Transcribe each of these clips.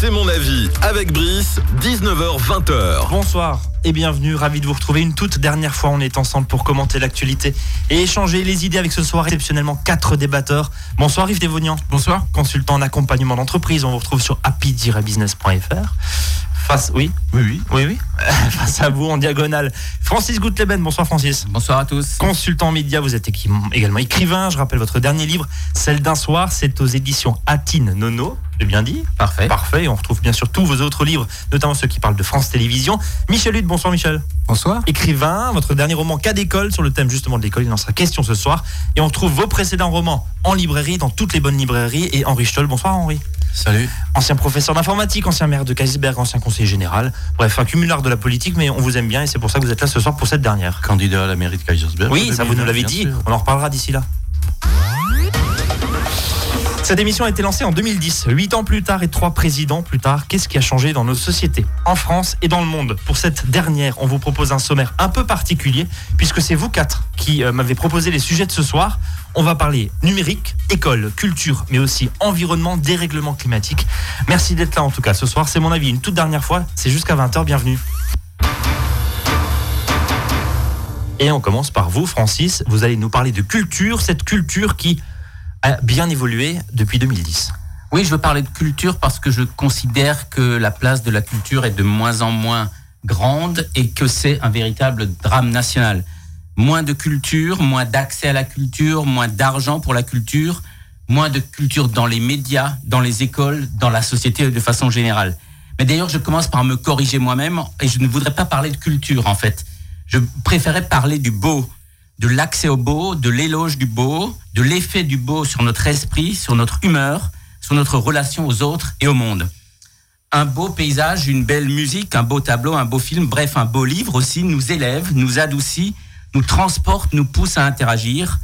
C'est mon avis avec Brice, 19h-20h. Bonsoir et bienvenue, ravi de vous retrouver une toute dernière fois. On est ensemble pour commenter l'actualité et échanger les idées avec ce soir exceptionnellement quatre débatteurs. Bonsoir Yves Dévonian. Bonsoir. Consultant en accompagnement d'entreprise. On vous retrouve sur happy-business.fr. Face, oui, Oui, oui. oui, oui. Face à vous en diagonale. Francis Goutleben. Bonsoir Francis. Bonsoir à tous. Consultant média, vous êtes également écrivain. Je rappelle votre dernier livre, Celle d'un soir. C'est aux éditions Atine Nono. J'ai bien dit Parfait. Parfait. Et on retrouve bien sûr tous vos autres livres, notamment ceux qui parlent de France Télévisions. Michel Hude, bonsoir Michel. Bonsoir. Écrivain, votre dernier roman Cas d'école sur le thème justement de l'école, il en sera question ce soir. Et on retrouve vos précédents romans en librairie, dans toutes les bonnes librairies. Et Henri Stoll, bonsoir Henri. Salut. Ancien professeur d'informatique, ancien maire de Kaisberg, ancien conseiller général. Bref, un cumulard de la politique, mais on vous aime bien et c'est pour ça que vous êtes là ce soir pour cette dernière. Candidat à la mairie de Kaisersberg. Oui, ça vous nous l'avez dit. On en reparlera d'ici là. Cette émission a été lancée en 2010, huit ans plus tard et trois présidents plus tard. Qu'est-ce qui a changé dans nos sociétés, en France et dans le monde? Pour cette dernière, on vous propose un sommaire un peu particulier, puisque c'est vous quatre qui euh, m'avez proposé les sujets de ce soir. On va parler numérique, école, culture, mais aussi environnement, dérèglement climatique. Merci d'être là en tout cas ce soir. C'est mon avis une toute dernière fois. C'est jusqu'à 20h. Bienvenue. Et on commence par vous, Francis. Vous allez nous parler de culture, cette culture qui a bien évolué depuis 2010. Oui, je veux parler de culture parce que je considère que la place de la culture est de moins en moins grande et que c'est un véritable drame national. Moins de culture, moins d'accès à la culture, moins d'argent pour la culture, moins de culture dans les médias, dans les écoles, dans la société de façon générale. Mais d'ailleurs, je commence par me corriger moi-même et je ne voudrais pas parler de culture en fait. Je préférais parler du beau, de l'accès au beau, de l'éloge du beau, de l'effet du beau sur notre esprit, sur notre humeur, sur notre relation aux autres et au monde. Un beau paysage, une belle musique, un beau tableau, un beau film, bref, un beau livre aussi nous élève, nous adoucit, nous transporte, nous pousse à interagir,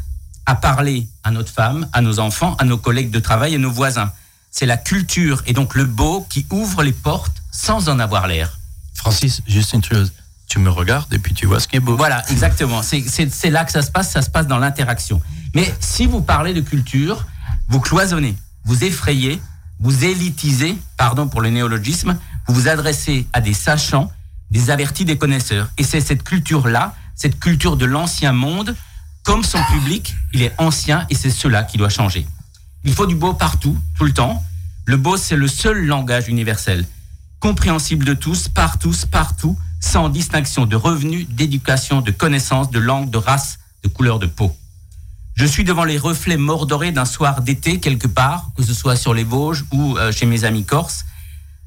à parler à notre femme, à nos enfants, à nos collègues de travail et nos voisins. C'est la culture et donc le beau qui ouvre les portes sans en avoir l'air. Francis, juste une chose. Tu me regardes et puis tu vois ce qui est beau. Voilà, exactement. C'est- là que ça se passe, ça se passe dans l'interaction. Mais si vous parlez de culture, vous cloisonnez, vous effrayez, vous élitisez, pardon pour le néologisme, vous vous adressez à des sachants, des avertis, des connaisseurs. Et c'est cette culture-là, cette culture de l'ancien monde, comme son public, il est ancien et c'est cela qui doit changer. Il faut du beau partout, tout le temps. Le beau, c'est le seul langage universel, compréhensible de tous, par tous, partout, sans distinction de revenus, d'éducation, de connaissances, de langue, de race, de couleur de peau. Je suis devant les reflets mordorés d'un soir d'été quelque part, que ce soit sur les Vosges ou euh, chez mes amis corses,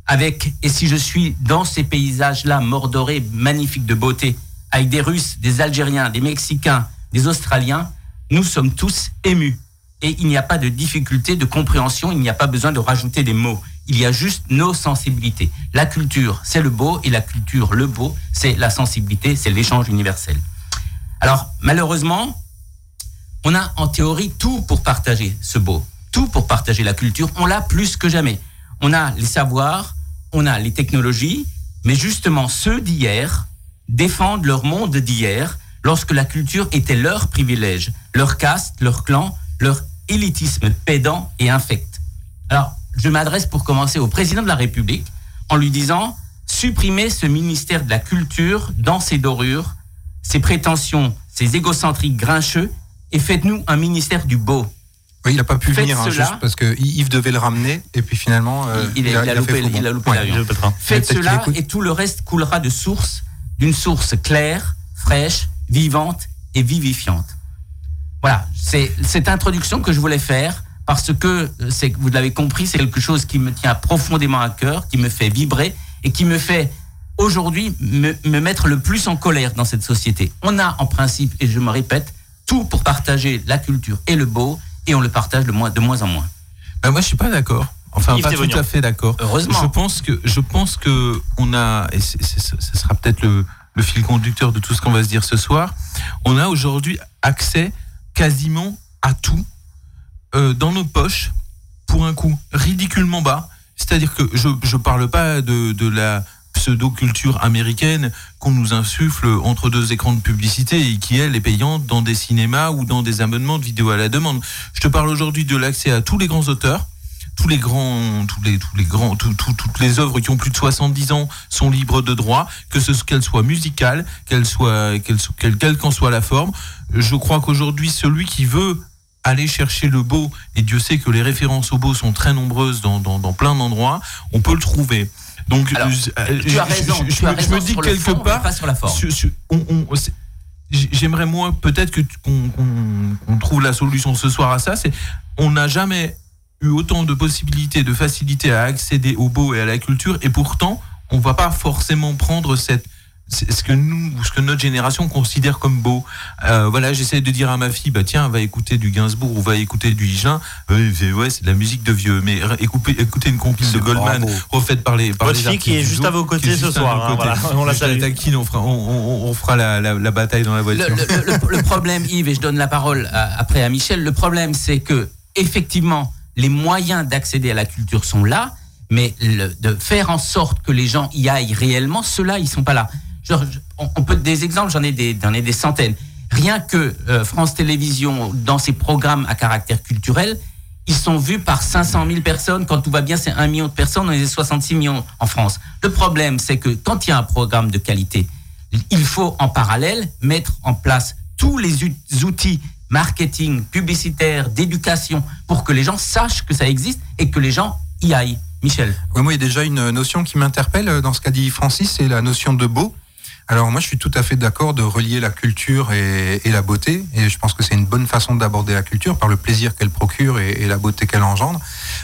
avec, et si je suis dans ces paysages-là mordorés, magnifiques de beauté, avec des Russes, des Algériens, des Mexicains, des Australiens, nous sommes tous émus. Et il n'y a pas de difficulté de compréhension, il n'y a pas besoin de rajouter des mots. Il y a juste nos sensibilités. La culture, c'est le beau, et la culture, le beau, c'est la sensibilité, c'est l'échange universel. Alors, malheureusement, on a en théorie tout pour partager ce beau, tout pour partager la culture. On l'a plus que jamais. On a les savoirs, on a les technologies, mais justement ceux d'hier défendent leur monde d'hier lorsque la culture était leur privilège, leur caste, leur clan, leur élitisme pédant et infect. Alors, je m'adresse pour commencer au président de la République en lui disant supprimez ce ministère de la culture dans ses dorures, ses prétentions, ses égocentriques grincheux et faites-nous un ministère du beau. Oui, il n'a pas pu Faites venir, hein, cela. juste parce que Yves devait le ramener, et puis finalement, euh, Il- il a- il a loupé- il a loupé Ouais. Je peux te rendre. Faites cela et tout le reste coulera de source, d'une source claire, fraîche, vivante et vivifiante. Voilà, c'est cette introduction que je voulais faire parce que c'est vous l'avez compris, c'est quelque chose qui me tient profondément à cœur, qui me fait vibrer et qui me fait aujourd'hui me, me mettre le plus en colère dans cette société. On a en principe, et je me répète, tout pour partager la culture et le beau, et on le partage de moins, de moins en moins. Ben, moi, je suis pas d'accord. Enfin, Yves pas tout à fait d'accord. Heureusement. Je pense que, je pense que on a, et ce sera peut-être le, le fil conducteur de tout ce qu'on va se dire ce soir. On a aujourd'hui accès quasiment à tout euh, dans nos poches pour un coût ridiculement bas. C'est-à-dire que je je parle pas de, de la pseudo-culture américaine qu'on nous insuffle entre deux écrans de publicité et qui, elle, est payante dans des cinémas ou dans des abonnements de vidéos à la demande. Je te parle aujourd'hui de l'accès à tous les grands auteurs, tous les grands, tous les, tous les grands, tout- tout- toutes les œuvres qui ont plus de 70 ans sont libres de droit, que ce qu'elles soient musicales, qu'elles soient, qu'elles quelle qu'en soit la forme. Je crois qu'aujourd'hui, celui qui veut aller chercher le beau, et Dieu sait que les références au beau sont très nombreuses dans, dans, dans plein d'endroits, on peut le trouver. Donc, Alors, je- euh, Tu as raison. je- je tu as me- je raison me dis sur le quelque fond, part, pas sur la forme. J'aimerais moins peut-être que qu'on trouve la solution ce soir à ça. C'est on n'a jamais eu autant de possibilités, de facilité à accéder au beau et à la culture, et pourtant on va pas forcément prendre cette ce que nous, ou ce que notre génération considère comme beau. Euh, voilà, j'essaie de dire à ma fille, bah tiens, va écouter du Gainsbourg ou va écouter du. Ouais, c'est ouais, c'est de la musique de vieux. Mais écoutez, écoutez une compile de Goldman bravo. refaite par les par Votre les fille qui est juste à vos qui côtés ce soir, hein, voilà, on la salue. taquine, on fera, on, on- on fera la, la- la bataille dans la Le, voiture. le- le- le problème, Yves, et je donne la parole à- après à Michel, le problème c'est que effectivement les moyens d'accéder à la culture sont là, mais le- de faire en sorte que les gens y aillent réellement, ceux-là, ils sont pas là. On, on peut des exemples, j'en ai des, j'en ai des centaines. Rien que euh, France Télévisions, dans ses programmes à caractère culturel, ils sont vus par 500 000 personnes. Quand tout va bien, c'est 1 million de personnes. On est 66 millions en France. Le problème, c'est que quand il y a un programme de qualité, il faut en parallèle mettre en place tous les ut- outils marketing, publicitaire, d'éducation pour que les gens sachent que ça existe et que les gens y aillent. Michel. Ouais, moi, il y a déjà une notion qui m'interpelle euh, dans ce qu'a dit Francis, c'est la notion de beau. Alors moi, je suis tout à fait d'accord de relier la culture et, la beauté, et je pense que c'est une bonne façon d'aborder la culture par le plaisir qu'elle procure et, la beauté qu'elle engendre.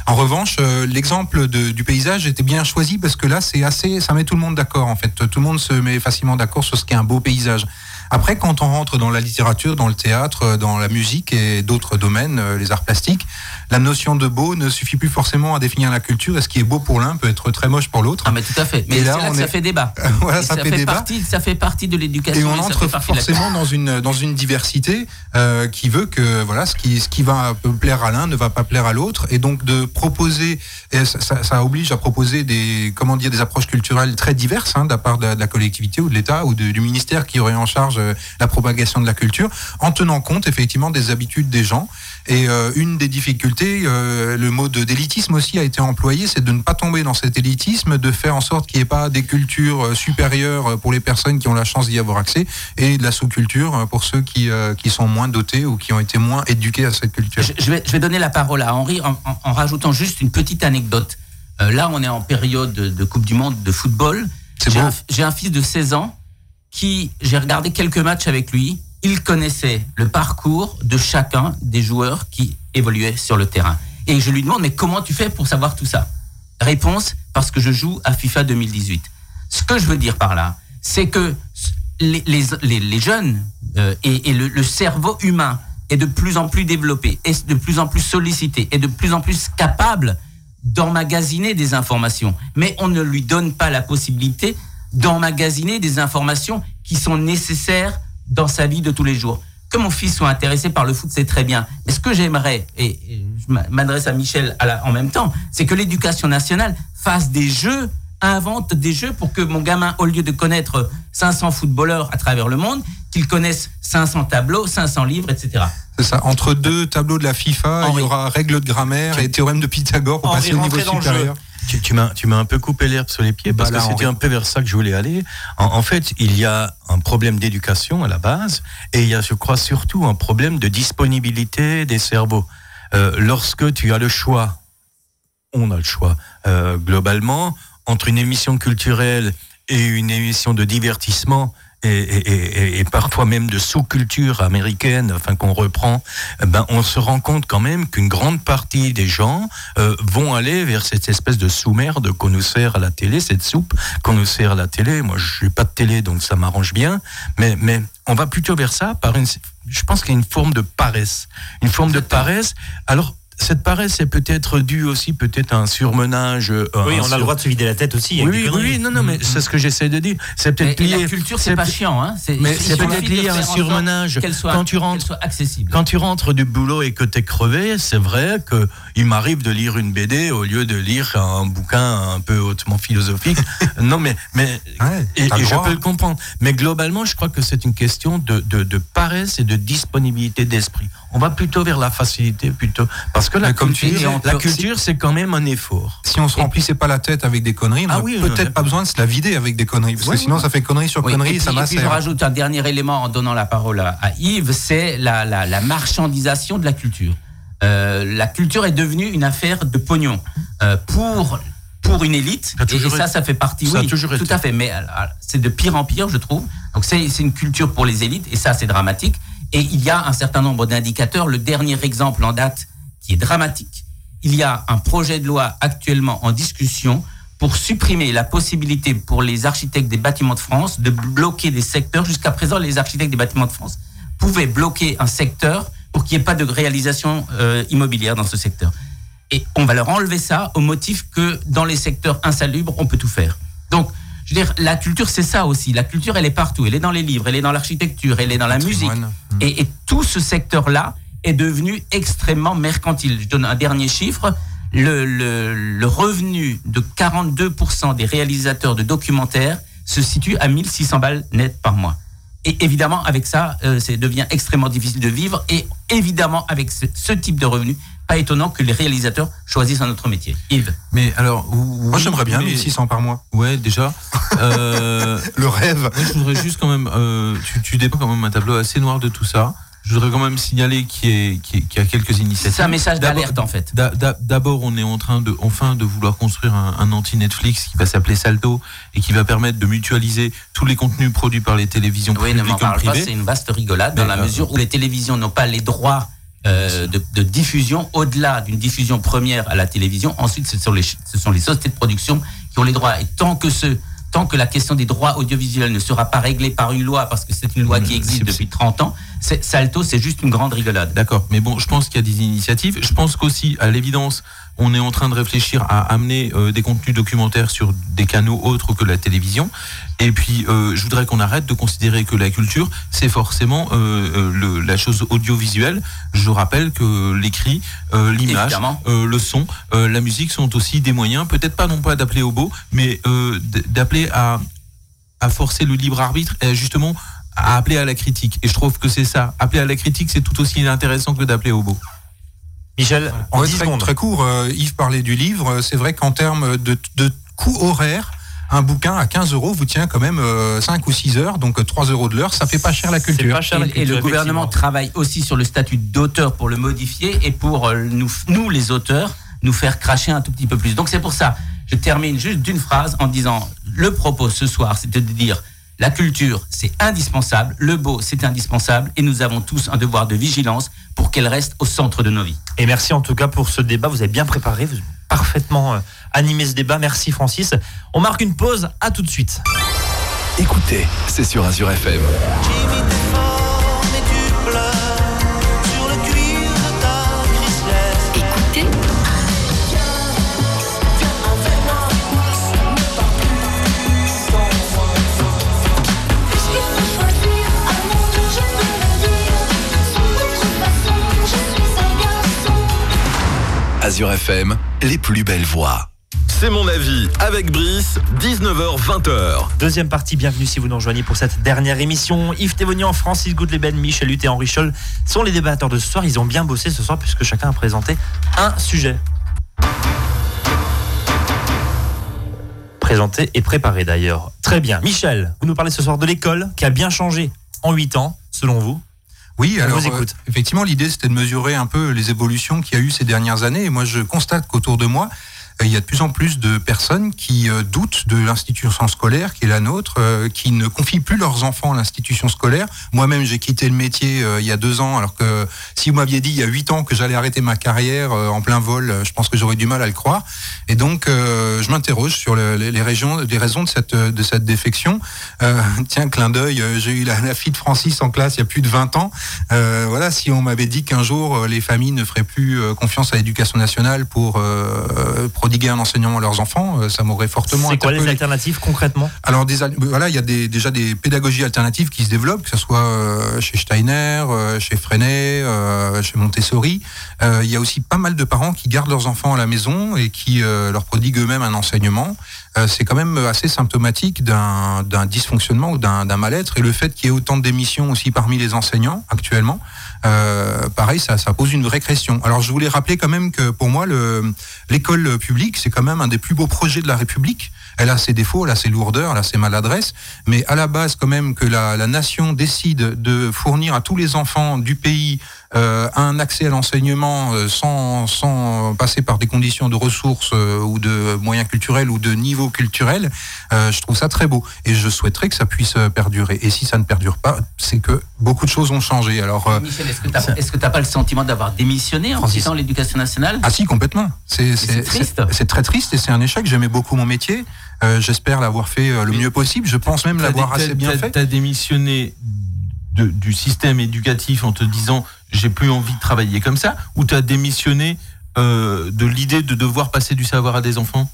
En revanche, euh, l'exemple du paysage était bien choisi parce que là, c'est assez, ça met tout le monde d'accord. En fait, tout le monde se met facilement d'accord sur ce qu'est un beau paysage. Après, quand on rentre dans la littérature, dans le théâtre, euh, dans la musique et d'autres domaines, euh, les arts plastiques, la notion de beau ne suffit plus forcément à définir la culture. Et ce qui est beau pour l'un peut être très moche pour l'autre. Ah, mais tout à fait. Mais Et là, là, on que ça fait débat. Voilà, ça fait débat. Partie, ça fait partie de l'éducation. Et on entre fait forcément dans une dans une diversité euh, qui veut que voilà ce qui ce qui va plaire à l'un ne va pas plaire à l'autre et donc de proposer et ça, ça, ça oblige à proposer des comment dire des approches culturelles très diverses hein, de la part de, de la collectivité ou de l'État ou de- du ministère qui aurait en charge euh, la propagation de la culture en tenant compte effectivement des habitudes des gens et euh, une des difficultés euh, le mot de d'élitisme aussi a été employé c'est de ne pas tomber dans cet élitisme de faire en sorte qu'il n'y ait pas des cultures euh, supérieures euh, pour les personnes qui ont la chance d'y avoir accès et de la sous-culture euh, pour ceux qui, euh, qui sont moins dotés ou qui ont été moins éduqués à cette culture. Je, je vais, je vais donner la parole à Henri en, en- en rajoutant juste une petite anecdote. Euh, là, on est en période de, de Coupe du Monde de football. J'ai un, j'ai un fils de 16 ans qui, j'ai regardé quelques matchs avec lui. Il connaissait le parcours de chacun des joueurs qui évoluaient sur le terrain. Et je lui demande, mais comment tu fais pour savoir tout ça? Réponse, parce que je joue à FIFA 2018. Ce que je veux dire par là, c'est que les, les, les, jeunes euh, et, et le, le cerveau humain est de plus en plus développé, est de plus en plus sollicité, est de plus en plus capable d'emmagasiner des informations. Mais on ne lui donne pas la possibilité d'emmagasiner des informations qui sont nécessaires dans sa vie de tous les jours. Que mon fils soit intéressé par le foot, c'est très bien. Mais ce que j'aimerais, et, et je m'adresse à Michel à la- en même temps, c'est que l'éducation nationale fasse des jeux, invente des jeux pour que mon gamin, au lieu de connaître 500 footballeurs à travers le monde, qu'il connaisse 500 tableaux, 500 livres, etc. C'est ça. Entre deux tableaux de la FIFA, Henri. il y aura règles de grammaire et théorème de Pythagore pour Henri, passer au niveau supérieur. Tu, tu m'as, tu m'as un peu coupé l'herbe sur les pieds parce Bah là, que c'était un peu vers ça que je voulais aller. En, en fait, il y a un problème d'éducation à la base et il y a, je crois, surtout un problème de disponibilité des cerveaux. Euh, lorsque tu as le choix, on a le choix, euh, globalement, entre une émission culturelle et une émission de divertissement, et, parfois même de sous-culture américaine, enfin qu'on reprend, eh ben on se rend compte quand même qu'une grande partie des gens euh, vont aller vers cette espèce de sous-merde qu'on nous sert à la télé, cette soupe qu'on nous sert à la télé. Moi, je n'ai pas de télé, donc ça m'arrange bien, mais mais on va plutôt vers ça par une. Je pense qu'il y a une forme de paresse, une forme de paresse. Alors cette paresse est peut-être due aussi peut-être à un surmenage. euh, Oui, un on a le droit de se vider la tête aussi. avec Oui, oui, non, non, mais c'est ce que j'essaie de dire. C'est peut-être lié. la culture, c'est pas chiant. Hein Mais c'est peut-être lié à un surmenage. Qu'elle soit, Quand tu rentres- soit accessible. Quand tu rentres du boulot et que tu es crevé, c'est vrai que il m'arrive de lire une BD au lieu de lire un bouquin un peu hautement philosophique. non, mais, mais Ouais, et, t'as le et je peux le comprendre. Mais globalement, je crois que c'est une question de, de, de paresse et de disponibilité d'esprit. On va plutôt vers la facilité, plutôt parce que la culture, la c'est quand même un effort. Si on se remplissait pas la tête avec des conneries, on Ah oui, peut-être pas besoin de se la vider avec des conneries, parce que sinon ça fait connerie sur Oui, connerie et et ça puis, et puis je rajoute un dernier élément en donnant la parole à, à Yves, c'est la, la- la marchandisation de la culture. Euh, la culture est devenue une affaire de pognon euh, pour pour une élite. Ça Et, ça, ça fait partie. Ça oui, toujours tout à fait. Mais euh, c'est de pire en pire, je trouve. Donc c'est une culture pour les élites et ça, c'est dramatique. Et il y a un certain nombre d'indicateurs. Le dernier exemple en date qui est dramatique. Il y a un projet de loi actuellement en discussion pour supprimer la possibilité pour les architectes des bâtiments de France de bloquer des secteurs. Jusqu'à présent, les architectes des bâtiments de France pouvaient bloquer un secteur pour qu'il n'y ait pas de réalisation euh, immobilière dans ce secteur. Et on va leur enlever ça au motif que dans les secteurs insalubres, on peut tout faire. Donc, je veux dire, la culture, c'est ça aussi. La culture, elle est partout. Elle est dans les livres, elle est dans l'architecture, elle est dans la musique. Et, et tout ce secteur-là est devenu extrêmement mercantile. Je donne un dernier chiffre. Le, le, le revenu de 42% des réalisateurs de documentaires se situe à 1600 balles net par mois. Et évidemment, avec ça, euh, ça devient extrêmement difficile de vivre. Et évidemment, avec ce, ce type de revenu, pas étonnant que les réalisateurs choisissent un autre métier. Yves Mais alors, oui, Moi j'aimerais bien mais- 1600 par mois. Ouais, déjà. Euh, Le rêve. Moi, je voudrais juste quand même, euh, tu, tu dépeins quand même un tableau assez noir de tout ça. Je voudrais quand même signaler qu'il y, y a quelques initiatives. C'est un message d'alerte, en fait. d'a- d'a- D'abord, on est en train de, enfin, de vouloir construire un, un anti-Netflix qui va s'appeler Salto et qui va permettre de mutualiser tous les contenus produits par les télévisions Oui, ne publiques comme parle privées. c'est une vaste rigolade dans Mais, la euh, mesure où les télévisions n'ont pas les droits euh, de, de diffusion au-delà d'une diffusion première à la télévision. Ensuite, ce sont, les, ce sont les sociétés de production qui ont les droits. Et tant que ce, tant que la question des droits audiovisuels ne sera pas réglée par une loi, parce que c'est une loi qui Mais existe depuis 30 ans, Salto, c'est juste une grande rigolade. D'accord, mais bon, je pense qu'il y a des initiatives. Je pense qu'aussi, à l'évidence, on est en train de réfléchir à amener euh, des contenus documentaires sur des canaux autres que la télévision. Et puis, euh, je voudrais qu'on arrête de considérer que la culture, c'est forcément euh, euh, le- la chose audiovisuelle. Je rappelle que l'écrit, euh, l'image, euh, le son, euh, la musique sont aussi des moyens, peut-être pas non pas d'appeler au beau, mais euh, d'appeler à, à forcer le libre arbitre et justement à appeler à la critique. Et je trouve que c'est ça. Appeler à la critique, c'est tout aussi intéressant que d'appeler au beau. Michel, en Ouais, 10 très, secondes. très court, euh, Yves parlait du livre. C'est vrai qu'en termes de, de coût horaire, un bouquin à 15 euros vous tient quand même euh, 5 ou 6 heures, donc euh, 3 euros de l'heure, ça fait pas cher la culture. pas cher, la Et, le gouvernement travaille aussi sur le statut d'auteur pour le modifier et pour euh, nous, nous, les auteurs, nous faire cracher un tout petit peu plus. Donc c'est pour ça, je termine juste d'une phrase en disant, le propos ce soir, c'est de dire, la culture, c'est indispensable, le beau, c'est indispensable, et nous avons tous un devoir de vigilance pour qu'elle reste au centre de nos vies. Et merci en tout cas pour ce débat. Vous avez bien préparé, vous avez parfaitement euh, animé ce débat. Merci Francis. On marque une pause. À tout de suite. Écoutez, c'est sur Azure FM. Azure FM, les plus belles voix. C'est mon avis avec Brice, 19h-20h. Deuxième partie, bienvenue si vous nous rejoignez pour cette dernière émission. Yves Thévenian, Francis Goudeleben, Michel Hutt et Henri Scholl sont les débatteurs de ce soir. Ils ont bien bossé ce soir puisque chacun a présenté un sujet. Présenté et préparé d'ailleurs. Très bien. Michel, vous nous parlez ce soir de l'école qui a bien changé en 8 ans, selon vous? Oui, On alors vous écoute. euh, effectivement, l'idée c'était de mesurer un peu les évolutions qu'il y a eu ces dernières années. Et moi, je constate qu'autour de moi, il y a de plus en plus de personnes qui euh, doutent de l'institution scolaire qui est la nôtre, euh, qui ne confient plus leurs enfants à l'institution scolaire. Moi-même, j'ai quitté le métier euh, il y a deux ans, alors que si vous m'aviez dit il y a huit ans que j'allais arrêter ma carrière en plein vol, je pense que j'aurais du mal à le croire. Et donc, je m'interroge sur le- les, régions, les raisons de cette, défection. Tiens, clin d'œil, j'ai eu la, fille de Francis en classe il y a plus de 20 ans. Voilà, si on m'avait dit qu'un jour les familles ne feraient plus confiance à l'éducation nationale pour euh, prodiguer un enseignement à leurs enfants, euh, ça m'aurait fortement C'est quoi les alternatives concrètement Alors des, voilà, il y a des, déjà des pédagogies alternatives qui se développent, que ce soit euh, chez Steiner, euh, chez Freinet, chez Montessori. Il y a aussi pas mal de parents qui gardent leurs enfants à la maison et qui leur prodiguent eux-mêmes un enseignement. C'est quand même assez symptomatique d'un dysfonctionnement ou d'un d'un mal-être et le fait qu'il y ait autant de démissions aussi parmi les enseignants actuellement. Euh, pareil, ça, pose une vraie question. Alors je voulais rappeler quand même que pour moi, le- l'école publique, c'est quand même un des plus beaux projets de la République. Elle a ses défauts, elle a ses lourdeurs, elle a ses maladresses, mais à la base quand même que la, nation décide de fournir à tous les enfants du pays un accès à l'enseignement euh, sans, sans passer par des conditions de ressources euh, ou de moyens culturels ou de niveau culturel, euh, je trouve ça très beau. Et je souhaiterais que ça puisse euh, perdurer. Et si ça ne perdure pas, c'est que beaucoup de choses ont changé. Alors, euh, Michel, est-ce que tu n'as pas le sentiment d'avoir démissionné en Francis. quittant l'éducation nationale? Ah si, complètement. C'est triste. c'est- très triste et c'est un échec. J'aimais beaucoup mon métier. Euh, J'espère l'avoir fait euh, le mieux possible. Je pense même l'avoir assez bien fait. T'as démissionné du système éducatif en te disant j'ai plus envie de travailler comme ça, ou t'as démissionné euh, de l'idée de devoir passer du savoir à des enfants?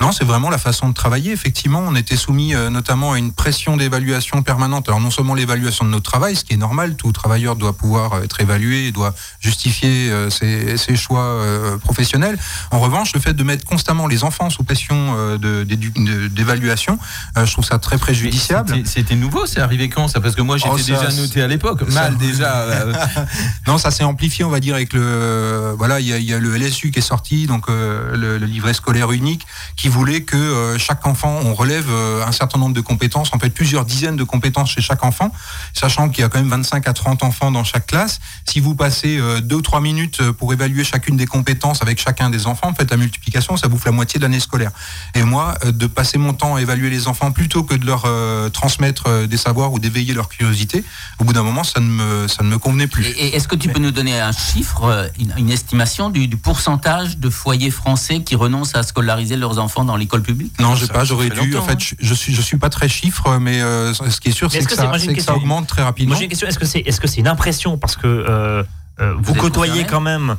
Non, c'est vraiment la façon de travailler. Effectivement, on était soumis euh, notamment à une pression d'évaluation permanente. Alors non seulement l'évaluation de notre travail, ce qui est normal, tout travailleur doit pouvoir euh, être évalué, doit justifier euh, ses, ses choix euh, professionnels. En revanche, le fait de mettre constamment les enfants sous pression d'évaluation, je trouve ça très préjudiciable. C'était- nouveau, c'est arrivé quand ça? Parce que moi j'étais Oh, déjà noté à l'époque, ça- mal déjà. Non, ça s'est amplifié, on va dire, avec le voilà, il y a, il y a le LSU qui est sorti, donc le, le livret scolaire unique, qui voulait que euh, chaque enfant, on relève euh, un certain nombre de compétences, en fait plusieurs dizaines de compétences chez chaque enfant, sachant qu'il y a quand même 25 à 30 enfants dans chaque classe. Si vous passez euh, deux ou trois minutes euh, pour évaluer chacune des compétences avec chacun des enfants, faites la multiplication, ça bouffe la moitié de l'année scolaire. Et moi, euh, de passer mon temps à évaluer les enfants plutôt que de leur euh, transmettre euh, des savoirs ou d'éveiller leur curiosité, au bout d'un moment, ça ne me ça ne me convenait plus. Et, et est-ce que tu peux nous donner un chiffre, euh, une, une estimation du, du pourcentage de foyers français qui renoncent à scolariser leurs enfants? Dans l'école publique Non, je Ça- pas. J'aurais dû. longtemps, En fait, hein. je, je suis, je suis pas très chiffre, mais euh, ce qui est sûr, c'est que, ça, j'ai que augmente très rapidement. Moi j'ai une question, est-ce que c'est est-ce que c'est une impression parce que euh, euh, vous, côtoyez quand même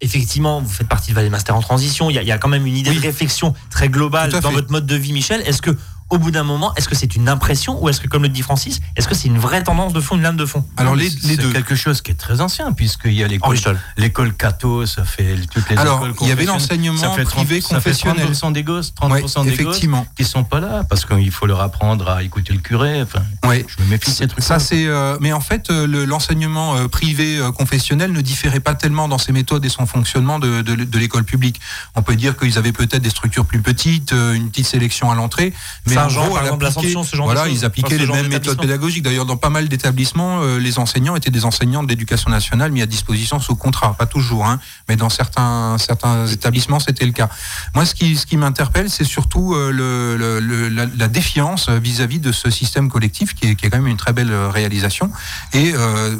effectivement, vous faites partie de Valley Master en transition, il y, a- il y a quand même une idée Oui. de réflexion très globale dans fait. votre mode de vie Michel. Est-ce que au bout d'un moment, est-ce que c'est une impression ou est-ce que comme le dit Francis, est-ce que c'est une vraie tendance de fond, une lame de fond? Alors les, C'est les deux. quelque chose qui est très ancien, puisqu'il y a l'école, l'école catho, ça fait toutes les Alors, écoles il y avait l'enseignement Ça fait 30 privé ça fait confessionnel. 30% des gosses, 30% Ouais, des gosses effectivement. qui sont pas là, parce qu'il faut leur apprendre à écouter le curé. Enfin, Ouais. je me méfie de ces trucs. Ça c'est, euh, mais en fait, euh, le- l'enseignement euh, privé euh, confessionnel ne différait pas tellement dans ses méthodes et son fonctionnement de, de, de l'école publique. On peut dire qu'ils avaient peut-être des structures plus petites, euh, une petite sélection à l'entrée, mais Gros, par exemple, ce genre de voilà, choses. ils appliquaient Enfin, les mêmes méthodes pédagogiques. D'ailleurs, dans pas mal d'établissements, euh, les enseignants étaient des enseignants de l'éducation nationale mis à disposition sous contrat, pas toujours, hein, mais dans certains certains établissements, c'était le cas. Moi, ce qui ce qui m'interpelle, c'est surtout euh, le, le- le- la, la défiance vis-à-vis de ce système collectif qui est, qui est quand même une très belle euh, réalisation. Et euh,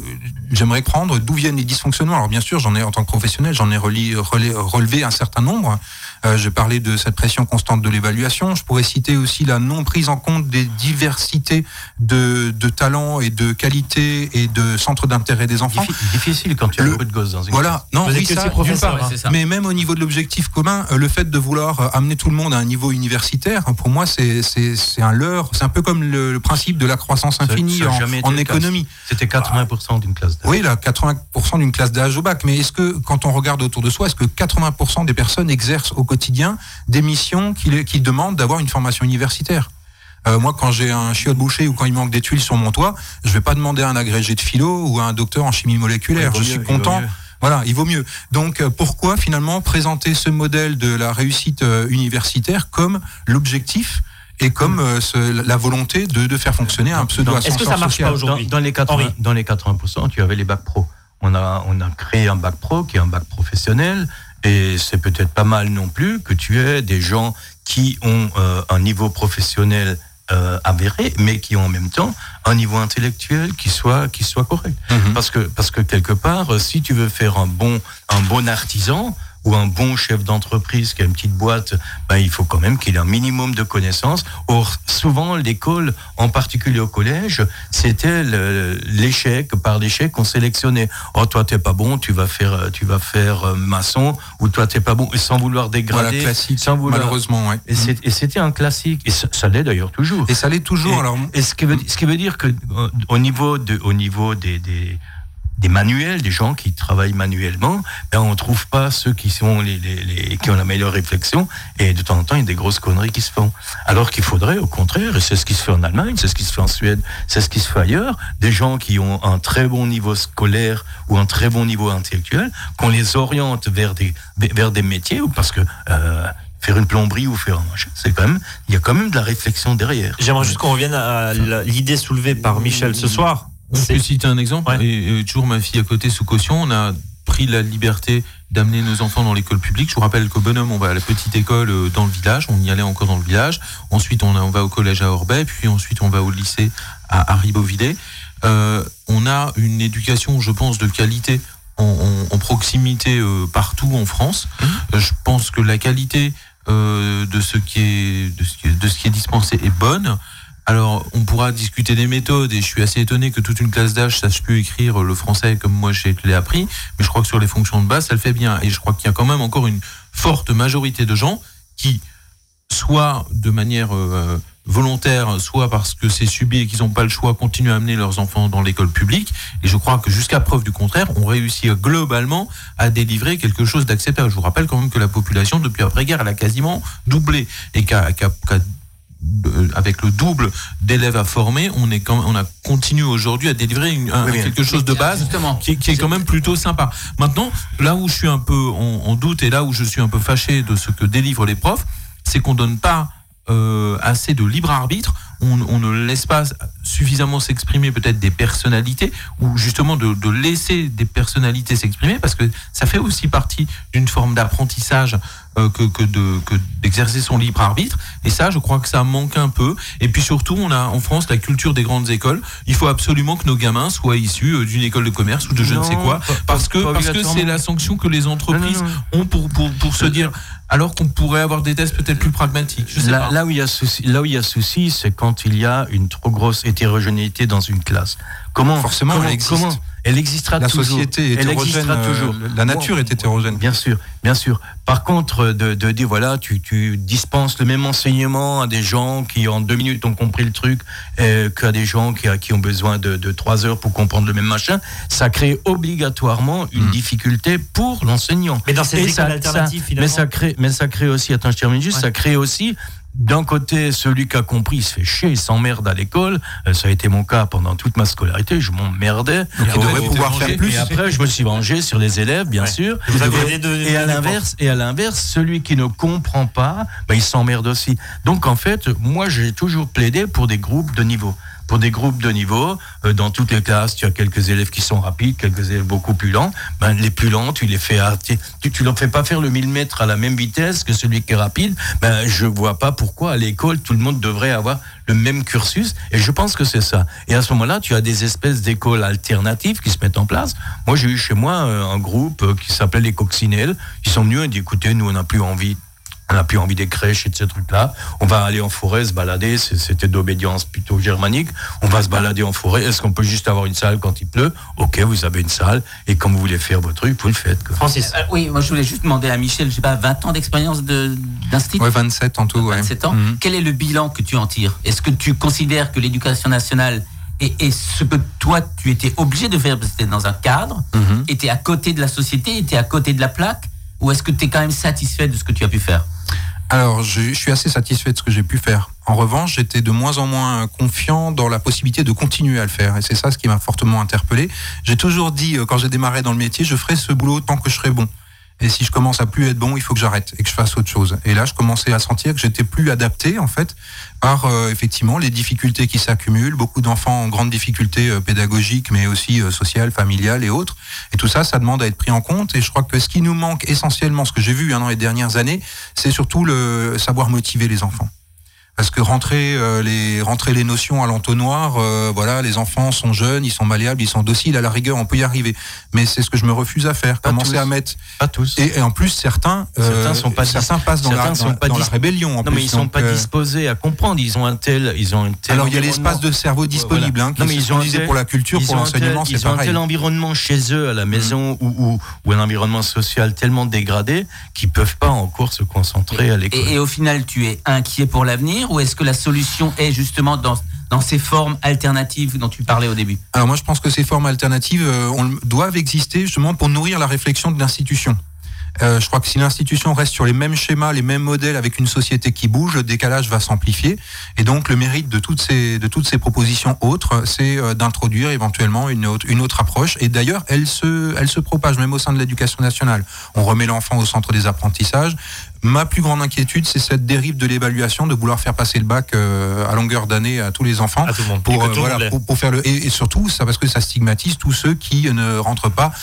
j'aimerais prendre d'où viennent les dysfonctionnements. Alors bien sûr, j'en ai en tant que professionnel, j'en ai reli- relevé un certain nombre. Euh, je parlais de cette pression constante de l'évaluation. Je pourrais citer aussi la non prise en compte des diversités de, de talents et de qualités et de centres d'intérêt des enfants. Diffi- difficile quand tu as Le- beaucoup de gosses dans une Voilà, non, oui, ça, part. hein. c'est ça. Mais même au niveau de l'objectif commun, euh, le fait de vouloir euh, amener tout le monde à un niveau universitaire, hein, pour moi, c'est un leurre. C'est un peu comme le, le principe de la croissance infinie ça en, économie. C'était 80% d'une classe d'âge. Oui, là, 80% d'une classe d'âge au bac. Mais est-ce que, quand on regarde autour de soi, est-ce que 80% des personnes exercent au quotidien des missions qui, les- qui demandent d'avoir une formation universitaire Euh, moi, quand j'ai un chiot de boucher ou quand il manque des tuiles sur mon toit, je vais pas demander à un agrégé de philo ou à un docteur en chimie moléculaire. Je mieux, suis content. Voilà, il vaut mieux. Donc, euh, pourquoi finalement présenter ce modèle de la réussite euh, universitaire comme l'objectif et comme euh, ce- la volonté de, de faire fonctionner un pseudo Est-ce que ça marche pas Dans, aujourd'hui? Dans les 80, Henri. dans les 80%, tu avais les bacs pro. On a, on a créé un bac pro qui est un bac professionnel. Et c'est peut-être pas mal non plus que tu aies des gens qui ont euh, un niveau professionnel euh, avéré, mais qui ont en même temps un niveau intellectuel qui soit, qui soit correct. Mhm. Parce que, parce que quelque part, euh, si tu veux faire un bon, un bon artisan ou un bon chef d'entreprise qui a une petite boîte, ben, il faut quand même qu'il ait un minimum de connaissances. Or, souvent, l'école, en particulier au collège, c'était l'échec, par l'échec, qu'on sélectionnait. Oh, toi, t'es pas bon, tu vas faire, tu vas faire euh, maçon, ou toi, t'es pas bon, et sans vouloir dégrader. Voilà, classique, sans vouloir- malheureusement. Ouais. Et c'est- et c'était un classique, et ça, ça l'est d'ailleurs toujours. Et ça l'est toujours. Et, alors, et ce, qui veut, ce qui veut dire que euh, au niveau, de, au niveau des, des, des manuels, des gens qui travaillent manuellement, ben on trouve pas ceux qui sont les, qui ont la meilleure réflexion et de temps en temps il y a des grosses conneries qui se font. Alors qu'il faudrait au contraire, et c'est ce qui se fait en Allemagne, c'est ce qui se fait en Suède, c'est ce qui se fait ailleurs, des gens qui ont un très bon niveau scolaire ou un très bon niveau intellectuel, qu'on les oriente vers des vers des métiers parce que euh, faire une plomberie ou faire un machin, c'est quand même il y a quand même de la réflexion derrière. J'aimerais juste qu'on revienne à l'idée soulevée par Michel ce soir. Je peux citer un exemple. Ouais. Et, et toujours ma fille à côté sous caution. On a pris la liberté d'amener nos enfants dans l'école publique. Je vous rappelle qu'au bonhomme, on va à la petite école euh, dans le village. On y allait encore dans le village. Ensuite, on, a- on va au collège à Orbay. Puis ensuite, on va au lycée à, à Ribeauvillé. Euh, on a une éducation, je pense, de qualité en, en- en proximité euh, partout en France. Euh, Je pense que la qualité euh, de ce qui est de ce qui est, de ce qui est dispensé est bonne. Alors, on pourra discuter des méthodes et je suis assez étonné que toute une classe d'âge sache plus écrire le français comme moi je l'ai appris, mais je crois que sur les fonctions de base, ça le fait bien. Et je crois qu'il y a quand même encore une forte majorité de gens qui, soit de manière euh, volontaire, soit parce que c'est subi et qu'ils n'ont pas le choix, continuent à amener leurs enfants dans l'école publique. Et je crois que jusqu'à preuve du contraire, on réussit globalement à délivrer quelque chose d'acceptable. Je vous rappelle quand même que la population, depuis après-guerre, elle a quasiment doublé et qu'à avec le double d'élèves à former, on est quand on a continué aujourd'hui à délivrer une- un- Oui, oui. quelque chose de base Justement. qui, qui est quand même plutôt sympa. Maintenant, là où je suis un peu en, en doute et là où je suis un peu fâché de ce que délivrent les profs, c'est qu'on donne pas euh, assez de libre arbitre. On, on ne laisse pas suffisamment s'exprimer peut-être des personnalités ou justement de, de laisser des personnalités s'exprimer parce que ça fait aussi partie d'une forme d'apprentissage euh, que, que de que d'exercer son libre arbitre. Et ça je crois que ça manque un peu. Et puis surtout on a en France la culture des grandes écoles. Il faut absolument que nos gamins soient issus euh, d'une école de commerce ou de je ne sais quoi pas- parce que parce c'est la sanction que les entreprises Non, non, ont pour pour, pour se dire alors qu'on pourrait avoir des tests peut-être plus pragmatiques je sais Là, pas. là où il y a souci, là où il y a souci, c'est quand il y a une trop grosse hétérogénéité dans une classe. Comment Forcément, comment, elle existe. comment Elle existera La toujours. société est Elle hétérogène, existera euh, toujours. la nature est hétérogène. Bien sûr, bien sûr. Par contre, de, de dire voilà, tu, tu dispenses le même enseignement à des gens qui en deux minutes ont compris le truc euh, qu'à des gens qui, qui ont besoin de, de trois heures pour comprendre le même machin, ça crée obligatoirement une difficulté pour l'enseignant. Mais dans ces écoles alternatives, finalement. Mais ça crée, mais ça crée aussi, attends, je termine juste, Ouais. ça crée aussi d'un côté, celui qui a compris, il se fait chier, il s'emmerde à l'école. Euh, ça a été mon cas pendant toute ma scolarité, je m'emmerdais. Il Et devrait pouvoir faire plus. Et après, je me suis vengé sur les élèves, bien Ouais. sûr. Vous Et avez devrait- aidé de- et à l'inverse, et à l'inverse, celui qui ne comprend pas, ben, il s'emmerde aussi. Donc, en fait, moi, j'ai toujours plaidé pour des groupes de niveau. Pour des groupes de niveau, euh, dans toutes les classes, tu as quelques élèves qui sont rapides, quelques élèves beaucoup plus lents. Ben, les plus lents, tu les fais. Tu, tu leur fais pas faire le 1000 mètres à la même vitesse que celui qui est rapide. Ben, je vois pas pourquoi à l'école, tout le monde devrait avoir le même cursus. Et je pense que c'est ça. Et à ce moment-là, tu as des espèces d'écoles alternatives qui se mettent en place. Moi, j'ai eu chez moi euh, un groupe euh, qui s'appelait les Coccinelles. Ils sont venus et dit, écoutez, nous, on n'a plus envie on n'a plus envie des crèches et de ces trucs-là. On va aller en forêt se balader. C'était d'obédience plutôt germanique. On va se balader en forêt. Est-ce qu'on peut juste avoir une salle quand il pleut? Ok, vous avez une salle. Et quand vous voulez faire votre truc, vous le faites. quoi. Francis. Euh, oui, moi je voulais juste demander à Michel, je sais pas, 20 ans d'expérience de- d'institut Ouais, 27 en tout. ouais. 27 ans. Mhm. Quel est le bilan que tu en tires? Est-ce que tu considères que l'éducation nationale est, est ce que toi tu étais obligé de faire parce que tu dans un cadre, Mhm. était à côté de la société, était à côté de la plaque? Ou est-ce que tu es quand même satisfait de ce que tu as pu faire? Alors, je, suis assez satisfait de ce que j'ai pu faire. En revanche, j'étais de moins en moins confiant dans la possibilité de continuer à le faire. Et c'est ça ce qui m'a fortement interpellé. J'ai toujours dit, euh, quand j'ai démarré dans le métier, je ferai ce boulot tant que je serai bon. Et si je commence à plus être bon, il faut que j'arrête et que je fasse autre chose. Et là, je commençais à sentir que j'étais plus adapté, en fait, par euh, effectivement les difficultés qui s'accumulent. Beaucoup d'enfants en grande difficulté euh, pédagogiques, mais aussi euh, sociales, familiales et autres. Et tout ça, ça demande à être pris en compte. Et je crois que ce qui nous manque essentiellement, ce que j'ai vu hein, dans les dernières années, c'est surtout le savoir motiver les enfants. Parce que rentrer euh, les rentrer les notions à l'entonnoir, euh, voilà, les enfants sont jeunes, ils sont malléables, ils sont dociles. À la rigueur, on peut y arriver. Mais c'est ce que je me refuse à faire. Pas Commencer tous. à mettre Pas tous. et, et en plus, certains, euh, Certains sont pas certains passent dans, la, certains sont dans- pas dans la rébellion. En non, plus, mais ils sont donc, pas euh, disposés à comprendre. Ils ont un tel, ils ont un tel. Alors il y a l'espace de cerveau disponible, Voilà. hein, qui Non, mais ils ont sont tel- pour la culture, pour l'enseignement, c'est Ils ont un tel environnement chez eux à la maison ou, ou, ou un environnement social tellement dégradé qu'ils peuvent pas encore se concentrer à l'école. et, et au final, tu es inquiet pour l'avenir ou est-ce que la solution est justement dans, ces formes alternatives dont tu parlais au début? Alors moi je pense que ces formes alternatives euh, doivent exister justement pour nourrir la réflexion de l'institution. Euh, je crois que si l'institution reste sur les mêmes schémas, les mêmes modèles avec une société qui bouge, le décalage va s'amplifier. Et donc le mérite de toutes ces, de toutes ces propositions autres, c'est euh, d'introduire éventuellement une autre, une autre approche. Et d'ailleurs, elle se, elle se propage même au sein de l'éducation nationale. On remet l'enfant au centre des apprentissages. Ma plus grande inquiétude, c'est cette dérive de l'évaluation, de vouloir faire passer le bac euh, à longueur d'année à tous les enfants À tout le monde. Et pour, euh, voilà, pour, pour faire le et, et surtout ça parce que ça stigmatise tous ceux qui ne rentrent pas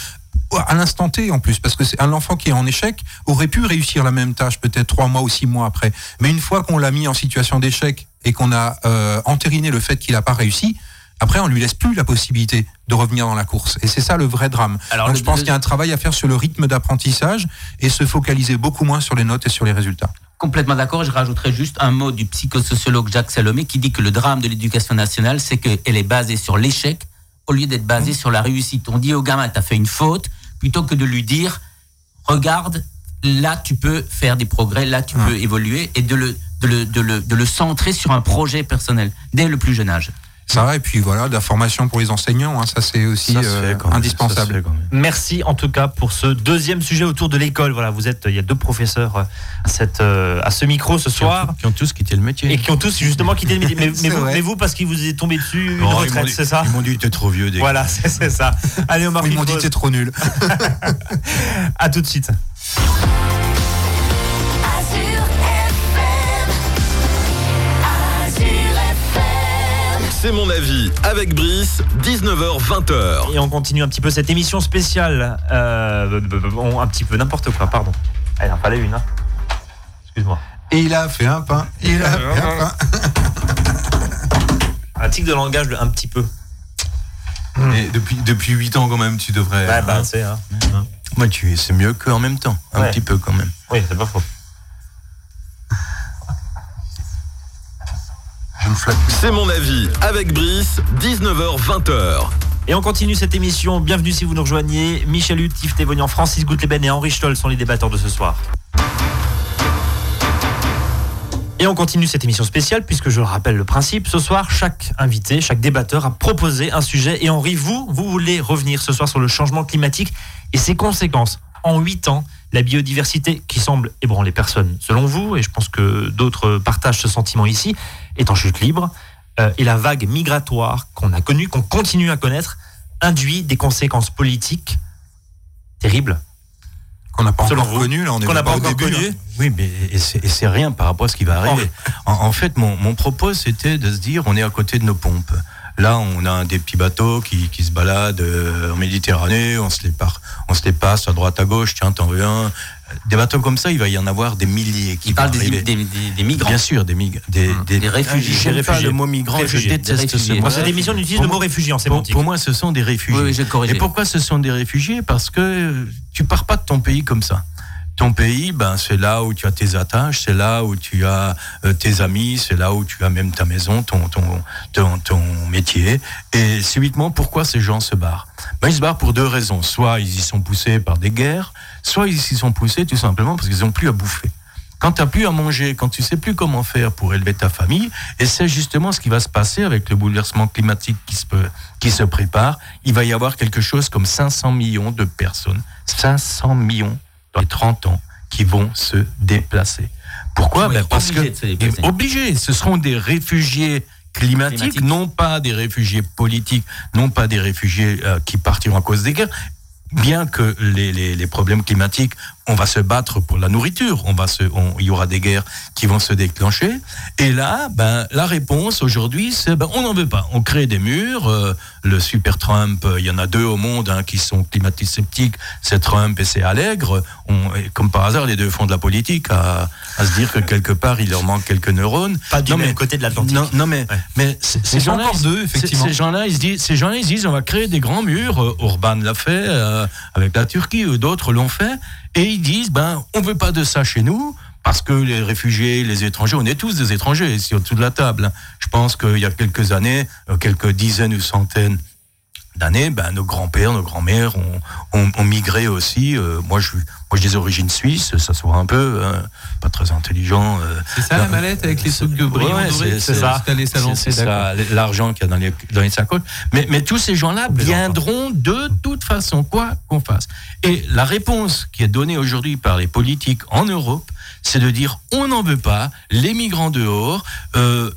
à l'instant T en plus parce que c'est un enfant qui est en échec aurait pu réussir la même tâche peut-être trois mois ou six mois après. Mais une fois qu'on l'a mis en situation d'échec et qu'on a euh, entériné le fait qu'il n'a pas réussi après on lui laisse plus la possibilité de revenir dans la course. Et c'est ça le vrai drame. Alors, Donc, je pense qu'il y a un travail à faire sur le rythme d'apprentissage et se focaliser beaucoup moins sur les notes et sur les résultats. Complètement d'accord. Je rajouterai juste un mot du psychosociologue Jacques Salomé qui dit que le drame de l'éducation nationale, c'est qu'elle est basée sur l'échec au lieu d'être basée sur la réussite. On dit au gamin, t'as fait une faute, plutôt que de lui dire, regarde, là tu peux faire des progrès, là tu peux évoluer, et de le, de, le, de, le, de le centrer sur un projet personnel dès le plus jeune âge. Ça et puis voilà de la formation pour les enseignants hein, ça c'est aussi Ça euh, quand même, indispensable quand même. Merci en tout cas pour ce deuxième sujet autour de l'école. Voilà, vous êtes, il y a deux professeurs euh, à, cette, euh, à ce micro ce Qui ont, soir. qui ont tous quitté le métier. Et qui ont tous justement quitté le métier. Mais, vous, mais vous, parce qu'il vous est tombé dessus une retraite, c'est ça Ils m'ont dit, t'es trop vieux. Des Voilà, c'est ça. Allez, on marque ils m'ont dit t'es trop nul À tout de suite. C'est mon avis avec Brice, 19h-20h. Et on continue un petit peu cette émission spéciale. Euh, bon, un petit peu n'importe quoi, pardon. Ah, il en fallait une, hein. Excuse-moi. Et il a fait un pain. Il a fait un pain. Un tic de langage, de un petit peu. Et depuis, depuis 8 ans, quand même, tu devrais. Ouais, bah, hein. c'est. Hein. Moi, tu, c'est mieux qu'en même temps. Un Ouais. petit peu quand même. Oui, c'est pas faux. C'est mon avis avec Brice, 19h-20h. Et on continue cette émission. Bienvenue si vous nous rejoignez. Michel Hutt, Yves Thévenian, Francis Goutleben et Henri Stoll sont les débatteurs de ce soir. Et on continue cette émission spéciale puisque je rappelle le principe. Ce soir, chaque invité, chaque débatteur a proposé un sujet. Et Henri, vous, vous voulez revenir ce soir sur le changement climatique et ses conséquences. En huit ans, la biodiversité qui semble ébranler personne, selon vous, et je pense que d'autres partagent ce sentiment ici, est en chute libre. Euh, et la vague migratoire qu'on a connue, qu'on continue à connaître, induit des conséquences politiques terribles. Qu'on n'a pas Selon encore vous connu, là, on est Qu'on n'a même pas au encore début, connu. hein. Oui, mais et c'est et c'est rien par rapport à ce qui va arriver. En, en fait, mon, mon propos, c'était de se dire, on est à côté de nos pompes. Là, on a des petits bateaux qui, qui se baladent euh, en Méditerranée, on se, les par- on se les passe à droite à gauche, tiens, t'en veux un. Des bateaux comme ça, il va y en avoir des milliers qui Il parle des, des, migrants. Bien sûr, des, mig- des, des, Des réfugiés. Pas réfugiés. le mot migrant, Réfugiés, je déteste ce mot. Dans cette émission, on utilise Pour le mot moi- réfugié en Pour, sémantique. pour moi, ce sont des réfugiés. Oui, oui. Et pourquoi ce sont des réfugiés? Parce que euh, tu pars pas de ton pays comme ça. Ton pays, ben, c'est là où tu as tes attaches, c'est là où tu as euh, tes amis, c'est là où tu as même ta maison, ton, ton, ton, métier. Et subitement, pourquoi ces gens se barrent? Ben, Ils se barrent pour deux raisons. Soit ils y sont poussés par des guerres, soit ils y sont poussés tout simplement parce qu'ils n'ont plus à bouffer. Quand tu n'as plus à manger, quand tu sais plus comment faire pour élever ta famille, et c'est justement ce qui va se passer avec le bouleversement climatique qui se, peut- qui se prépare, il va y avoir quelque chose comme 500 millions de personnes, 500 millions dans les 30 ans qui vont se déplacer. Pourquoi? Ben Parce que obligés ce seront des réfugiés climatiques, non pas des réfugiés politiques, non pas des réfugiés euh, qui partiront à cause des guerres. Bien que les, les, les problèmes climatiques, on va se battre pour la nourriture, on va se, on- il y aura des guerres qui vont se déclencher. Et là, ben, la réponse aujourd'hui, c'est ben, on n'en veut pas. On crée des murs. euh, le super Trump, euh, il y en a deux au monde hein, qui sont climato-sceptiques, c'est Trump et c'est Allègre. On, comme par hasard, les deux font de la politique à, à se dire que quelque part, il leur manque quelques neurones. Pas du Non, même mais- côté de l'Atlantique. Non, non, mais, Ouais. mais ces gens-là, deux, ces- effectivement. Ces gens-là, ils se disent, ces gens-là, ils se disent, on va créer des grands murs. euh, Orban l'a fait euh, avec la Turquie, ou d'autres l'ont fait, et ils disent, ben, on veut pas de ça chez nous. Parce que les réfugiés, les étrangers, on est tous des étrangers ici autour de la table. hein. Je pense qu'il y a quelques années, euh, quelques dizaines ou centaines d'années, ben, nos grands-pères, nos grands-mères ont, ont, ont migré aussi. Euh, moi, je, moi, j'ai des origines suisses, ça se voit un peu, hein, pas très intelligent. euh, C'est ça la mallette avec les trucs de brillants Ouais, dorés c'est- c'est ça. l'argent qu'il y a dans les, dans les sacoches. Mais, mais tous ces gens-là viendront de toute façon, quoi qu'on fasse. Et la réponse qui est donnée aujourd'hui par les politiques en Europe, c'est de dire on n'en veut pas, les migrants dehors. euh,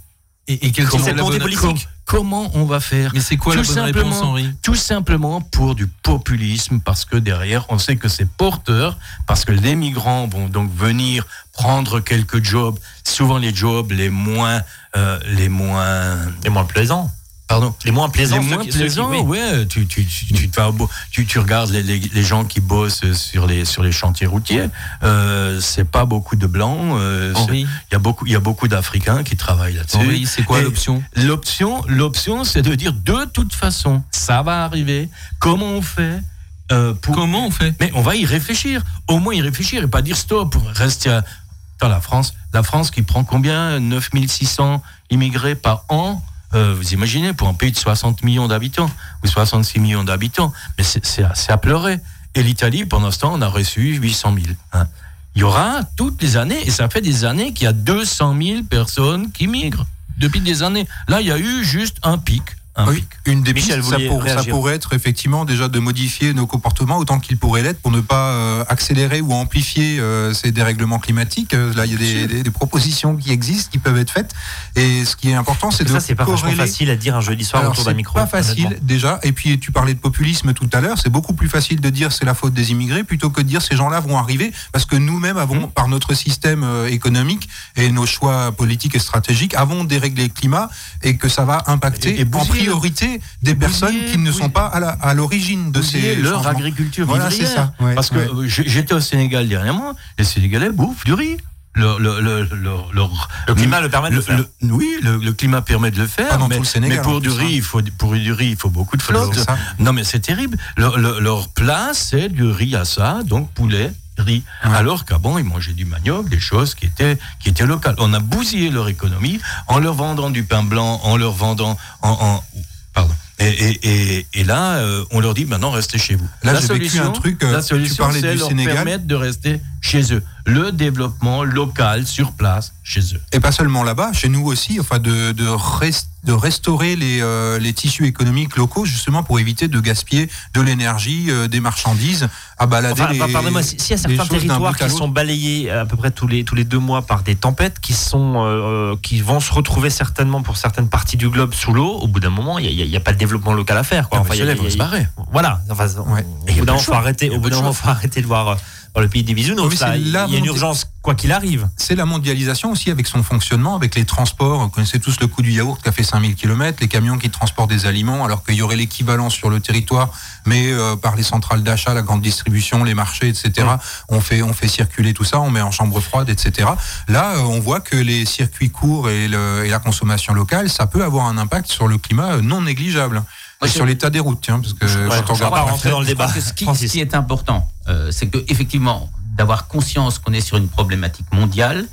Et, et quelle Comment- serait C'est la pour des bonne- politiques. Comment on va faire Mais c'est quoi la Tout bonne réponse. Henri Tout simplement pour du populisme, parce que derrière, on sait que c'est porteur, parce que les migrants vont donc venir prendre quelques jobs, souvent les jobs les moins, euh, les moins, Les moins plaisants. Pardon, Les moins plaisants. les moins qui- plaisants, oui. ouais. Tu, tu, tu, tu, regardes les, les, les gens qui bossent sur les, sur les chantiers routiers. Euh, c'est pas beaucoup de blancs. euh, Il y a beaucoup, il y a beaucoup d'Africains qui travaillent là-dessus. C'est quoi l'option? L'option, l'option, c'est de dire de toute façon, ça va arriver. Comment on fait euh, pour Comment on fait? Mais on va y réfléchir. Au moins y réfléchir et pas dire stop. Rester à... dans la France. La France qui prend combien? 9600 immigrés par an? Euh, vous imaginez pour un pays de 60 millions d'habitants ou 66 millions d'habitants. Mais c'est- à pleurer. Et l'Italie, pendant ce temps, on a reçu 800 000. hein. Il y aura toutes les années, et ça fait des années qu'il y a 200 000 personnes qui migrent depuis des années. Là, il y a eu juste un pic. Un Oui, une des Michel, pistes, ça, pour- pourrait être effectivement déjà de modifier nos comportements autant qu'il pourrait l'être pour ne pas euh, accélérer ou amplifier euh, ces dérèglements climatiques. Euh, là, il y a des, des- des propositions qui existent, qui peuvent être faites. Et ce qui est important, c'est de Ça, c'est pas corréler- facile à dire un jeudi soir Alors, autour d'un micro. pas facile déjà. Et puis tu parlais de populisme tout à l'heure. C'est beaucoup plus facile de dire c'est la faute des immigrés plutôt que de dire ces gens-là vont arriver parce que nous-mêmes avons, Mmh. par notre système économique et nos choix politiques et stratégiques, avons déréglé le climat et que ça va impacter Et- et priorité des personnes qui ne oui. sont pas à l'origine de ces leur agriculture Voilà, c'est ça. Parce que j'étais au Sénégal dernièrement, les Sénégalais bouffent du riz. Le, le, le, le- climat le permet de le faire. oui, le, le climat permet de le faire. Mais, tout le Sénégal, mais pour du plus, riz, hein. il faut pour du riz, il faut beaucoup de flotte. Non, mais c'est terrible. Leur, leur, leur plat, c'est du riz à ça, donc poulet, riz. Ouais. Alors qu'avant, ils mangeaient du manioc, des choses qui étaient, qui étaient locales. On a bousillé leur économie en leur vendant du pain blanc, en leur vendant en, en- pardon. Et, et, et, et là, euh, on leur dit maintenant restez chez vous. Là, la j'ai vécu un truc, euh, la tu solution, parlais c'est du leur Sénégal. permettre de rester chez eux. Le développement local sur place chez eux. Et pas seulement là-bas, chez nous aussi, enfin de, de, res- de restaurer les, euh, les tissus économiques locaux justement pour éviter de gaspiller de l'énergie, euh, des marchandises, à balader Enfin, pardonnez-moi, si- s'il y a certains territoires qui sont balayés à peu près tous les, tous les deux mois par des tempêtes, qui, sont, euh, qui vont se retrouver certainement pour certaines parties du globe sous l'eau, au bout d'un moment, il n'y a, il y a pas de développement local à faire. Quoi. Enfin, il y a- ceux-là il y a- vont se barrer. Voilà. Enfin, Ouais. Au bout d'un moment, faut. Il faut arrêter de voir, voir le pays des mais là. c'est Il y a une urgence quoi qu'il arrive. C'est la mondialisation aussi avec son fonctionnement, avec les transports. Vous connaissez tous le coup du yaourt qui a fait 5000 km, les camions qui transportent des aliments, alors qu'il y aurait l'équivalent sur le territoire, mais euh, par les centrales d'achat, la grande distribution, les marchés, etc. On fait on fait circuler tout ça, on met en chambre froide, etc. Là, euh, on voit que les circuits courts et, le- et la consommation locale, ça peut avoir un impact sur le climat euh, non négligeable. Et sur l'état des routes, tiens, parce que Ouais, quand on va pas rentrer dans le débat. ce, qui, Francis. ce qui est important, euh, c'est que effectivement d'avoir conscience qu'on est sur une problématique mondiale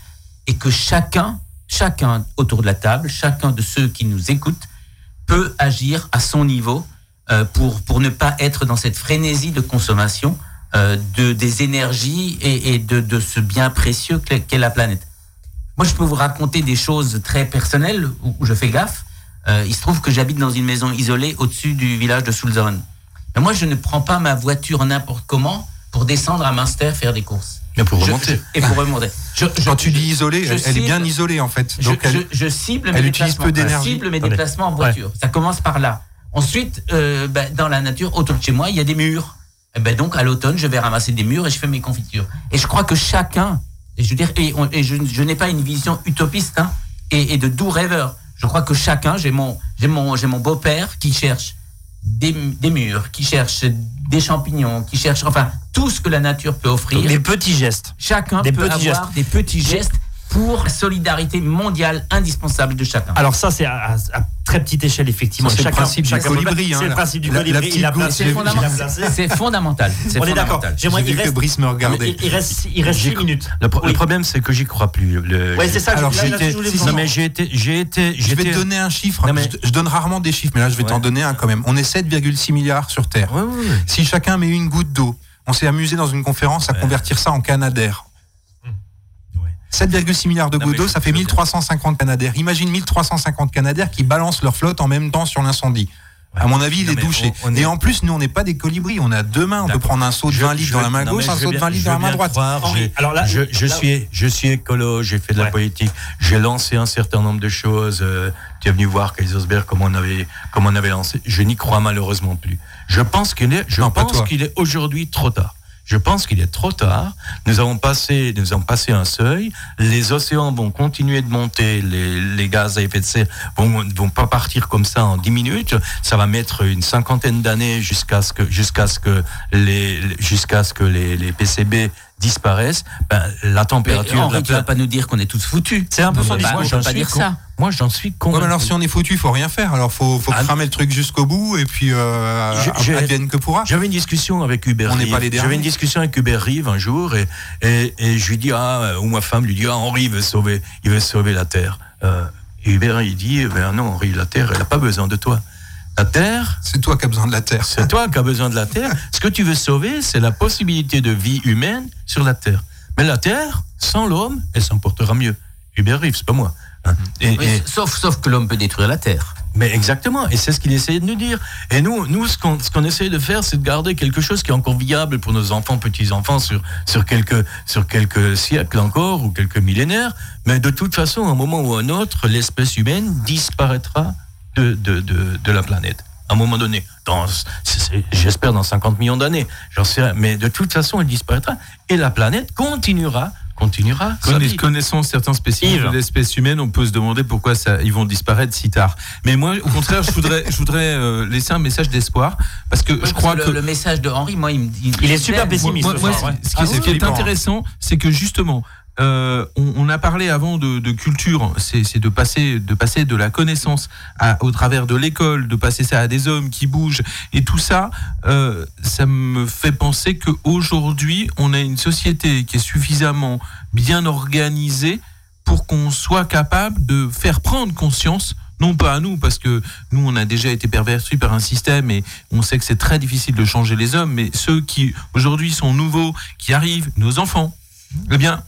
et que chacun, chacun autour de la table, chacun de ceux qui nous écoutent peut agir à son niveau euh, pour pour ne pas être dans cette frénésie de consommation euh, de des énergies et, et de, de ce bien précieux qu'est la planète. Moi, je peux vous raconter des choses très personnelles où je fais gaffe. Euh, il se trouve que j'habite dans une maison isolée au-dessus du village de Sulzeren. Mais moi, je ne prends pas ma voiture n'importe comment pour descendre à Munster faire des courses. Mais pour Je- remonter. je- et pour remonter. Je, je- Quand tu dis isolée, elle, est bien isolée en fait. je, Donc elle- je- cible mes elle utilise déplacements. peu d'énergie. Je cible mes Attendez. déplacements en voiture. Ça commence par là. Ensuite, euh, ben, dans la nature, autour de chez moi, il y a des murs. Et ben donc, à l'automne, je vais ramasser des murs et je fais mes confitures. Et je crois que chacun, et je veux dire, et, on- et je n'ai pas une vision utopiste hein, et, et de doux rêveur. Je crois que chacun, j'ai mon, j'ai mon, j'ai mon beau-père qui cherche des, des murs, qui cherche des champignons, qui cherche, enfin, tout ce que la nature peut offrir. Les petits gestes. Chacun Des peut petits avoir gestes. des petits gestes pour la solidarité mondiale indispensable de chacun. Alors ça, c'est à, à- à très petite échelle, effectivement. Ça, c'est le principe du colibri, hein, C'est le principe du colibri. C'est fondamental. C'est On est d'accord. J'aimerais que. Brice me regardait. Il, reste, il reste J'y 6 minutes. Le, pro- le Oui. problème, c'est que j'y crois plus. Le- Ouais, j'ai- c'est ça. Alors, j'ai été- non mais j'ai été, j'ai été, Je vais te donner un chiffre. Non, mais- je, je donne rarement des chiffres, mais là je vais t'en donner un quand même. On est 7,6 milliards sur Terre. Ouais, ouais, ouais. Si chacun met une goutte d'eau, on s'est amusé dans une conférence à Ouais. convertir ça en canadair. Ouais. 7,6 milliards de gouttes d'eau, ça fait je- 1350 canadaires. Imagine 1350 canadaires qui balancent leur flotte en même temps sur l'incendie. À mon avis, il est douché. on- on est- Et en plus, nous, on n'est pas des colibris. On a deux mains. On peut prendre un seau de Je- 20 litres dans la main gauche, un veux de bien- 20 litres dans la main droite. Henri, alors là- je, je là- suis, je suis écolo, j'ai fait de la Ouais. politique, j'ai lancé un certain nombre de choses. euh, tu es venu voir Kaisersberg, comment on avait, comment on avait lancé. Je n'y crois malheureusement plus. Je pense qu'il est, je Non, pas pense qu'il est aujourd'hui trop tard. Je pense qu'il est trop tard. Nous avons passé, nous avons passé un seuil. Les océans vont continuer de monter. Les, gaz à effet de serre vont, vont pas partir comme ça en 10 minutes. Ça va mettre une cinquantaine d'années jusqu'à ce que, jusqu'à ce que les, jusqu'à ce que les PCB disparaissent. Ben, la Mais, température de Henri, la tu vas planète. pas nous dire qu'on est tous foutus. C'est un peu son Bah, discours. peut pas dire ça. Moi, j'en suis Ouais, convaincu. mais alors si on est foutu, il faut rien faire. Alors faut, faut Ah, cramer le truc jusqu'au bout et puis euh, Je- advienne que pourra. J'avais une discussion avec Hubert On n'est Rive. pas les derniers. J'avais une discussion avec Hubert Rive un jour et, et, et je lui dis, ah, ou ma femme lui dit, ah, Henri il veut sauver, il veut sauver la Terre. Euh, et Hubert, il dit, ben non, Henri, la Terre, elle n'a pas besoin de toi. La Terre, C'est toi qui as besoin de la terre. c'est toi qui as besoin de la Terre. Ce que tu veux sauver, c'est la possibilité de vie humaine sur la Terre. Mais la Terre, sans l'homme, elle s'en portera mieux. Hubert Rive, c'est pas moi. hein. Et- Oui, et- sauf, sauf que l'homme peut détruire la Terre. mais exactement, et c'est ce qu'il essayait de nous dire. Et nous, nous ce qu'on ce qu'on essaye de faire, c'est de garder quelque chose qui est encore viable pour nos enfants, petits-enfants, sur, sur, quelques, sur quelques siècles encore, ou quelques millénaires. Mais de toute façon, à un moment ou à un autre, l'espèce humaine disparaîtra de, de, de, de la planète. À un moment donné, dans, j'espère dans 50 millions d'années, j'en sais rien. Mais de toute façon, elle disparaîtra. Et la planète continuera, continuera. sa Connaiss- vie. Connaissant certains spécimens de l'espèce humaine, on peut se demander pourquoi ça, ils vont disparaître si tard. Mais moi, au contraire, je voudrais, je voudrais euh, laisser un message d'espoir parce que je crois le, que le message de Henri, moi, il me dit. Il est super pessimiste. moi, ce moi, soir, ouais. ce qui, Ah, ce c'est qui est hein. intéressant, c'est que justement, euh, on, a parlé avant de, culture, c'est de passer, de la connaissance au travers de l'école, de passer ça à des hommes qui bougent, et tout ça, euh, ça me fait penser qu'aujourd'hui, on a une société qui est suffisamment bien organisée pour qu'on soit capable de faire prendre conscience non pas à nous, parce que nous, on a déjà été pervertis par un système et on sait que c'est très difficile de changer les hommes, mais ceux qui aujourd'hui sont nouveaux, qui arrivent, nos enfants, eh bien,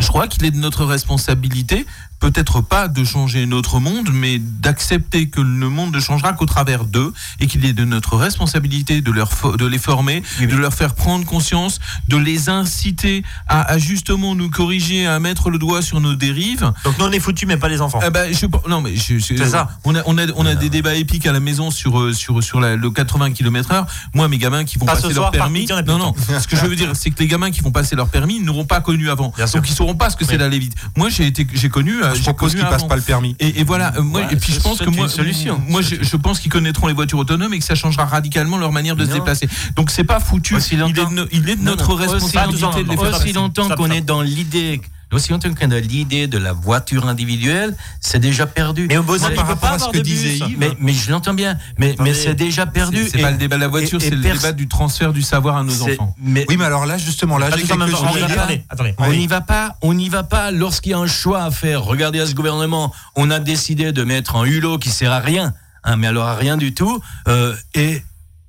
je crois qu'il est de notre responsabilité, peut-être pas de changer notre monde, mais d'accepter que le monde ne changera qu'au travers d'eux et qu'il est de notre responsabilité de, leur de les former, de leur faire prendre conscience, de les inciter à, à justement nous corriger, à mettre le doigt sur nos dérives. Donc nous on est foutus, mais pas les enfants. Bah, je, non mais C'est ça. On a on a on a des débats épiques à la maison sur euh, sur sur la- le 80 km/h. Moi mes gamins qui vont Pas passer leur permis. Non non. Ce que je veux dire c'est que les gamins qui vont passer leur permis n'auront pas connu avant. Bien sûr. Donc ils sauront pas ce que c'est d'aller vite. Moi j'ai connu euh, Je propose qu'ils passent pas le permis. Et, et voilà, euh, moi, Ouais, et puis je pense que moi, solution. moi, je, je pense qu'ils connaîtront les voitures autonomes et que ça changera radicalement leur manière de se déplacer. Donc c'est pas foutu. Aussi Il est, de, no- il est de Non, notre non, responsabilité aussi- de les Stop, faire stop, aussi longtemps qu'on est dans l'idée, aussi longtemps qu'on est dans l'idée de la voiture individuelle, c'est déjà perdu. Mais au il par peut rapport pas à ce que de disait. Yves, mais, mais je l'entends bien, mais, mais c'est déjà perdu. C'est pas le débat de la voiture, c'est le débat du transfert du savoir à nos enfants. Mais, Oui, mais alors là, justement, là, j'ai quelque chose. On n'y va pas, on n'y va pas lorsqu'il y a un choix à faire. Regardez à ce gouvernement, on a décidé de mettre un hulot qui sert à rien, hein, mais alors à rien du tout, euh, et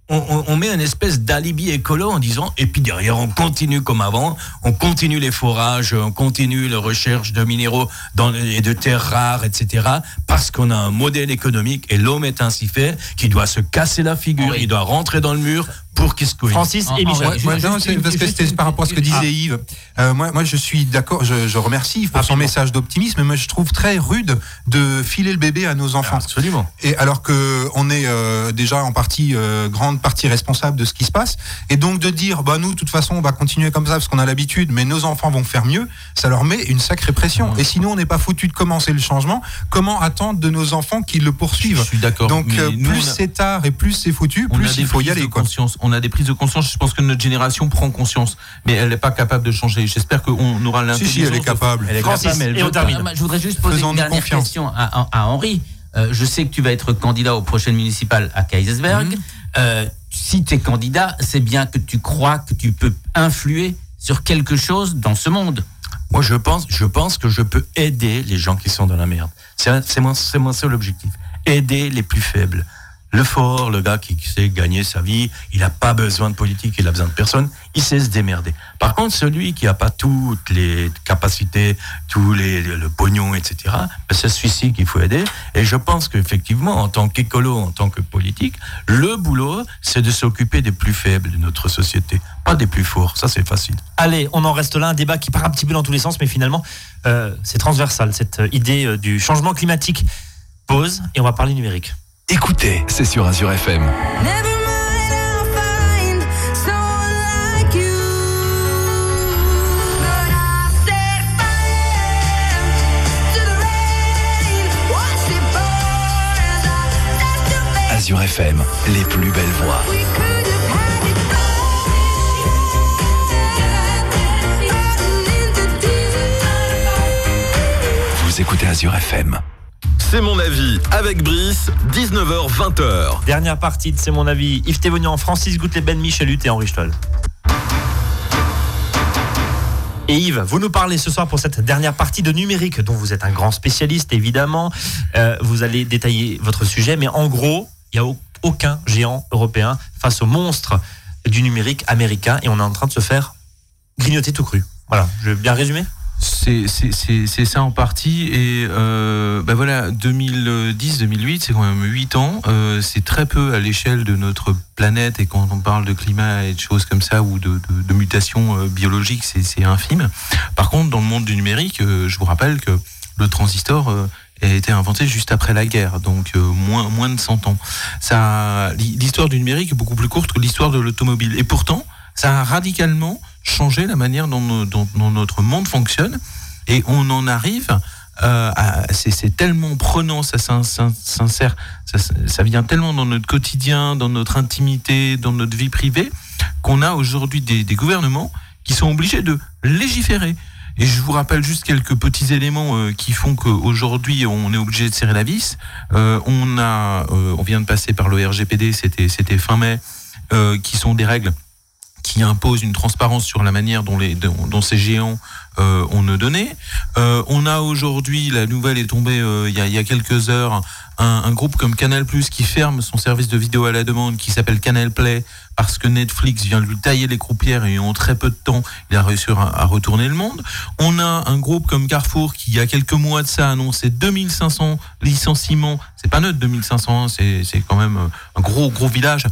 on, on- on met une espèce d'alibi écolo en disant, et puis derrière on continue comme avant, on continue les forages, on continue la recherche de minéraux dans, et de terres rares, etc. Parce qu'on a un modèle économique et l'homme est ainsi fait, qui doit se casser la figure, Oui. il doit rentrer dans le mur pour se couille. Francis En- et en- Michel. ouais, non, une- parce que c'était par rapport à ce que disait ah. Yves. Euh, moi, moi, je suis d'accord, je, je remercie Yves pour son message d'optimisme, mais moi, je trouve très rude de filer le bébé à nos enfants. Absolument. Et alors que on est euh, déjà en partie, euh, grande partie responsable de ce qui se passe, et donc de dire, bah nous, de toute façon, on va continuer comme ça parce qu'on a l'habitude, mais nos enfants vont faire mieux, ça leur met une sacrée pression. Et sinon, on n'est pas foutu de commencer le changement. Comment attendre de nos enfants qu'ils le Je poursuivent suis d'accord. Donc mais euh, nous, plus a- c'est tard et plus c'est foutu, plus il faut y aller. Quoi. conscience. On a des prises de conscience. Je pense que notre génération prend conscience, mais elle n'est pas capable de changer. J'espère qu'on aura Si, l'intelligence. si, elle est capable. Elle est Francis, capable, mais elle et on termine. Je voudrais juste poser Faisons-nous une dernière confiance. question à, à- à Henri. euh, je sais que tu vas être candidat aux prochaines municipales à Kaisersberg. Mhm. Euh, si tu es candidat, c'est bien que tu crois que tu peux influer sur quelque chose dans ce monde. Moi, je pense, je pense que je peux aider les gens qui sont dans la merde. C'est c'est mon, c'est mon seul objectif. Aider les plus faibles. Le fort, le gars qui sait gagner sa vie, il n'a pas besoin de politique, il a besoin de personne, il sait se démerder. Par contre, celui qui n'a pas toutes les capacités, tous les, le pognon, etc., ben, c'est celui-ci qu'il faut aider. Et je pense qu'effectivement, en tant qu'écolo, en tant que politique, le boulot, c'est de s'occuper des plus faibles de notre société, pas des plus forts. Ça, c'est facile. Allez, on en reste là, un débat qui part un petit peu dans tous les sens, mais finalement, euh, c'est transversal. Cette euh, idée euh, du changement climatique pose, et on va parler numérique. Écoutez, c'est sur Azure FM. Azure FM, les plus belles voix. Vous écoutez Azure FM. C'est mon avis avec Brice, 19h-20h. Dernière partie de C'est mon avis. Yves Thévenian, Francis Goutleben, Michel Hutt et Henri Stoll. Et Yves, vous nous parlez ce soir pour cette dernière partie de numérique, dont vous êtes un grand spécialiste, évidemment. Euh, vous allez détailler votre sujet, mais en gros, il n'y a au- aucun géant européen face au monstre du numérique américain, et on est en train de se faire grignoter tout cru. Voilà, je vais bien résumer? C'est ça en partie. Et bah voilà, 2010-2008, c'est quand même 8 ans. Euh, c'est très peu à l'échelle de notre planète. Et quand on parle de climat et de choses comme ça, ou de, mutations euh, biologiques, c'est infime. Par contre, dans le monde du numérique, je vous rappelle que le transistor a été inventé juste après la guerre, donc moins, moins de 100 ans. L'histoire du numérique est beaucoup plus courte que l'histoire de l'automobile. Et pourtant, ça a radicalement changé la manière dont, notre monde fonctionne. Et on en arrive euh. C'est tellement prenant, ça sin- sin- sincère, ça, ça vient tellement dans notre quotidien, dans notre intimité, dans notre vie privée, qu'on a aujourd'hui des, gouvernements qui sont obligés de légiférer. Et je vous rappelle juste quelques petits éléments euh, qui font qu'aujourd'hui on est obligé de serrer la vis. Euh, on a, euh, on vient de passer par le RGPD, c'était fin mai, qui sont des règles qui imposent une transparence sur la manière dont, les, dont, ces géants euh, ont nos données. Euh, on a aujourd'hui, la nouvelle est tombée euh, il, y a, il y a quelques heures, un, un groupe comme Canal qui ferme son service de vidéo à la demande qui s'appelle Canal Play parce que Netflix vient lui tailler les croupières et en très peu de temps, il a réussi à, retourner le monde. On a un groupe comme Carrefour qui, il y a quelques mois de ça, a annoncé 2500 licenciements. C'est pas neutre, 2500, hein, c'est c'est quand même un gros, gros village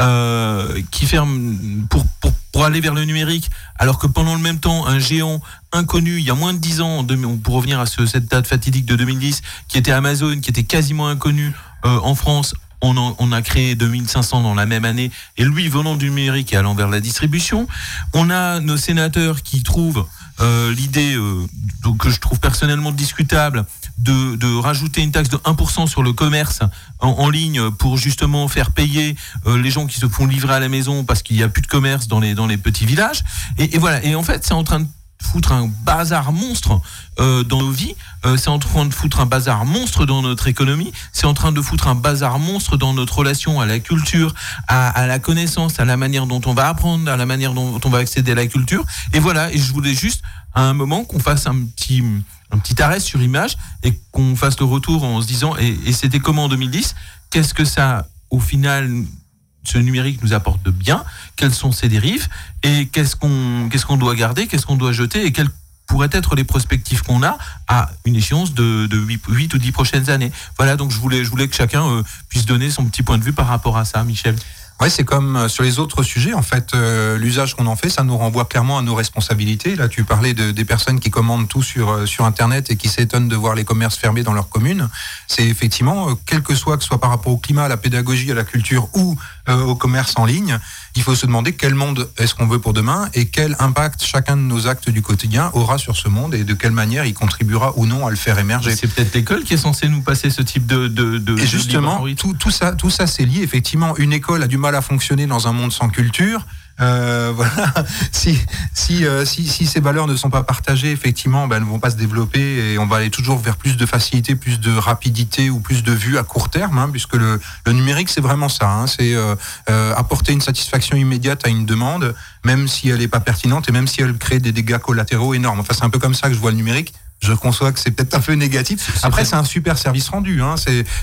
euh, qui ferme pour, pour, pour aller vers le numérique, alors que pendant le même temps, un géant inconnu, il y a moins de 10 ans, pour revenir à ce, cette date fatidique de 2010, qui était Amazon, qui était quasiment inconnu euh, en France, on, en- on a créé 2500 dans la même année, et lui, venant du numérique et allant vers la distribution, on a nos sénateurs qui trouvent euh, l'idée euh, que je trouve personnellement discutable de, de rajouter une taxe de 1% sur le commerce en, en ligne pour justement faire payer euh, les gens qui se font livrer à la maison parce qu'il n'y a plus de commerce dans les, dans les petits villages. Et, et voilà. Et en fait, c'est en train de foutre un bazar monstre euh, dans nos vies, euh, c'est en train de foutre un bazar monstre dans notre économie, c'est en train de foutre un bazar monstre dans notre relation à la culture, à, la connaissance, à la manière dont on va apprendre, à la manière dont on va accéder à la culture. Et voilà, et je voulais juste à un moment qu'on fasse un petit un petit arrêt sur image et qu'on fasse le retour en se disant et, et c'était comment en 2010 Qu'est-ce que ça au final ce numérique nous apporte de bien Quelles sont ses dérives Et qu'est-ce qu'on qu'est-ce qu'on doit garder Qu'est-ce qu'on doit jeter Et quelles pourraient être les perspectives qu'on a à une échéance de, de 8, ou 10 prochaines années Voilà, donc je voulais, je voulais que chacun euh, puisse donner son petit point de vue par rapport à ça, Michel. Ouais, c'est comme euh, sur les autres sujets. En fait, euh, l'usage qu'on en fait, ça nous renvoie clairement à nos responsabilités. Là, tu parlais de, des personnes qui commandent tout sur euh, sur Internet et qui s'étonnent de voir les commerces fermés dans leur commune. C'est effectivement, quel que soit que ce soit par rapport au climat, à la pédagogie, à la culture ou euh, au commerce en ligne, il faut se demander quel monde est-ce qu'on veut pour demain et quel impact chacun de nos actes du quotidien aura sur ce monde et de quelle manière il contribuera ou non à le faire émerger. C'est peut-être l'école qui est censée nous passer ce type de. de, de Et justement, tout, tout ça, tout ça, c'est lié. Effectivement, une école a du mal à fonctionner dans un monde sans culture. Euh, voilà. Si si, euh, si si ces valeurs ne sont pas partagées, effectivement, ben, elles ne vont pas se développer et on va aller toujours vers plus de facilité, plus de rapidité ou plus de vue à court terme, hein, puisque le, le numérique c'est vraiment ça. hein. c'est euh, euh, apporter une satisfaction immédiate à une demande, même si elle n'est pas pertinente et même si elle crée des dégâts collatéraux énormes. Enfin, c'est un peu comme ça que je vois le numérique. Je conçois que c'est peut-être un peu négatif. Après, c'est un super service rendu. Hein.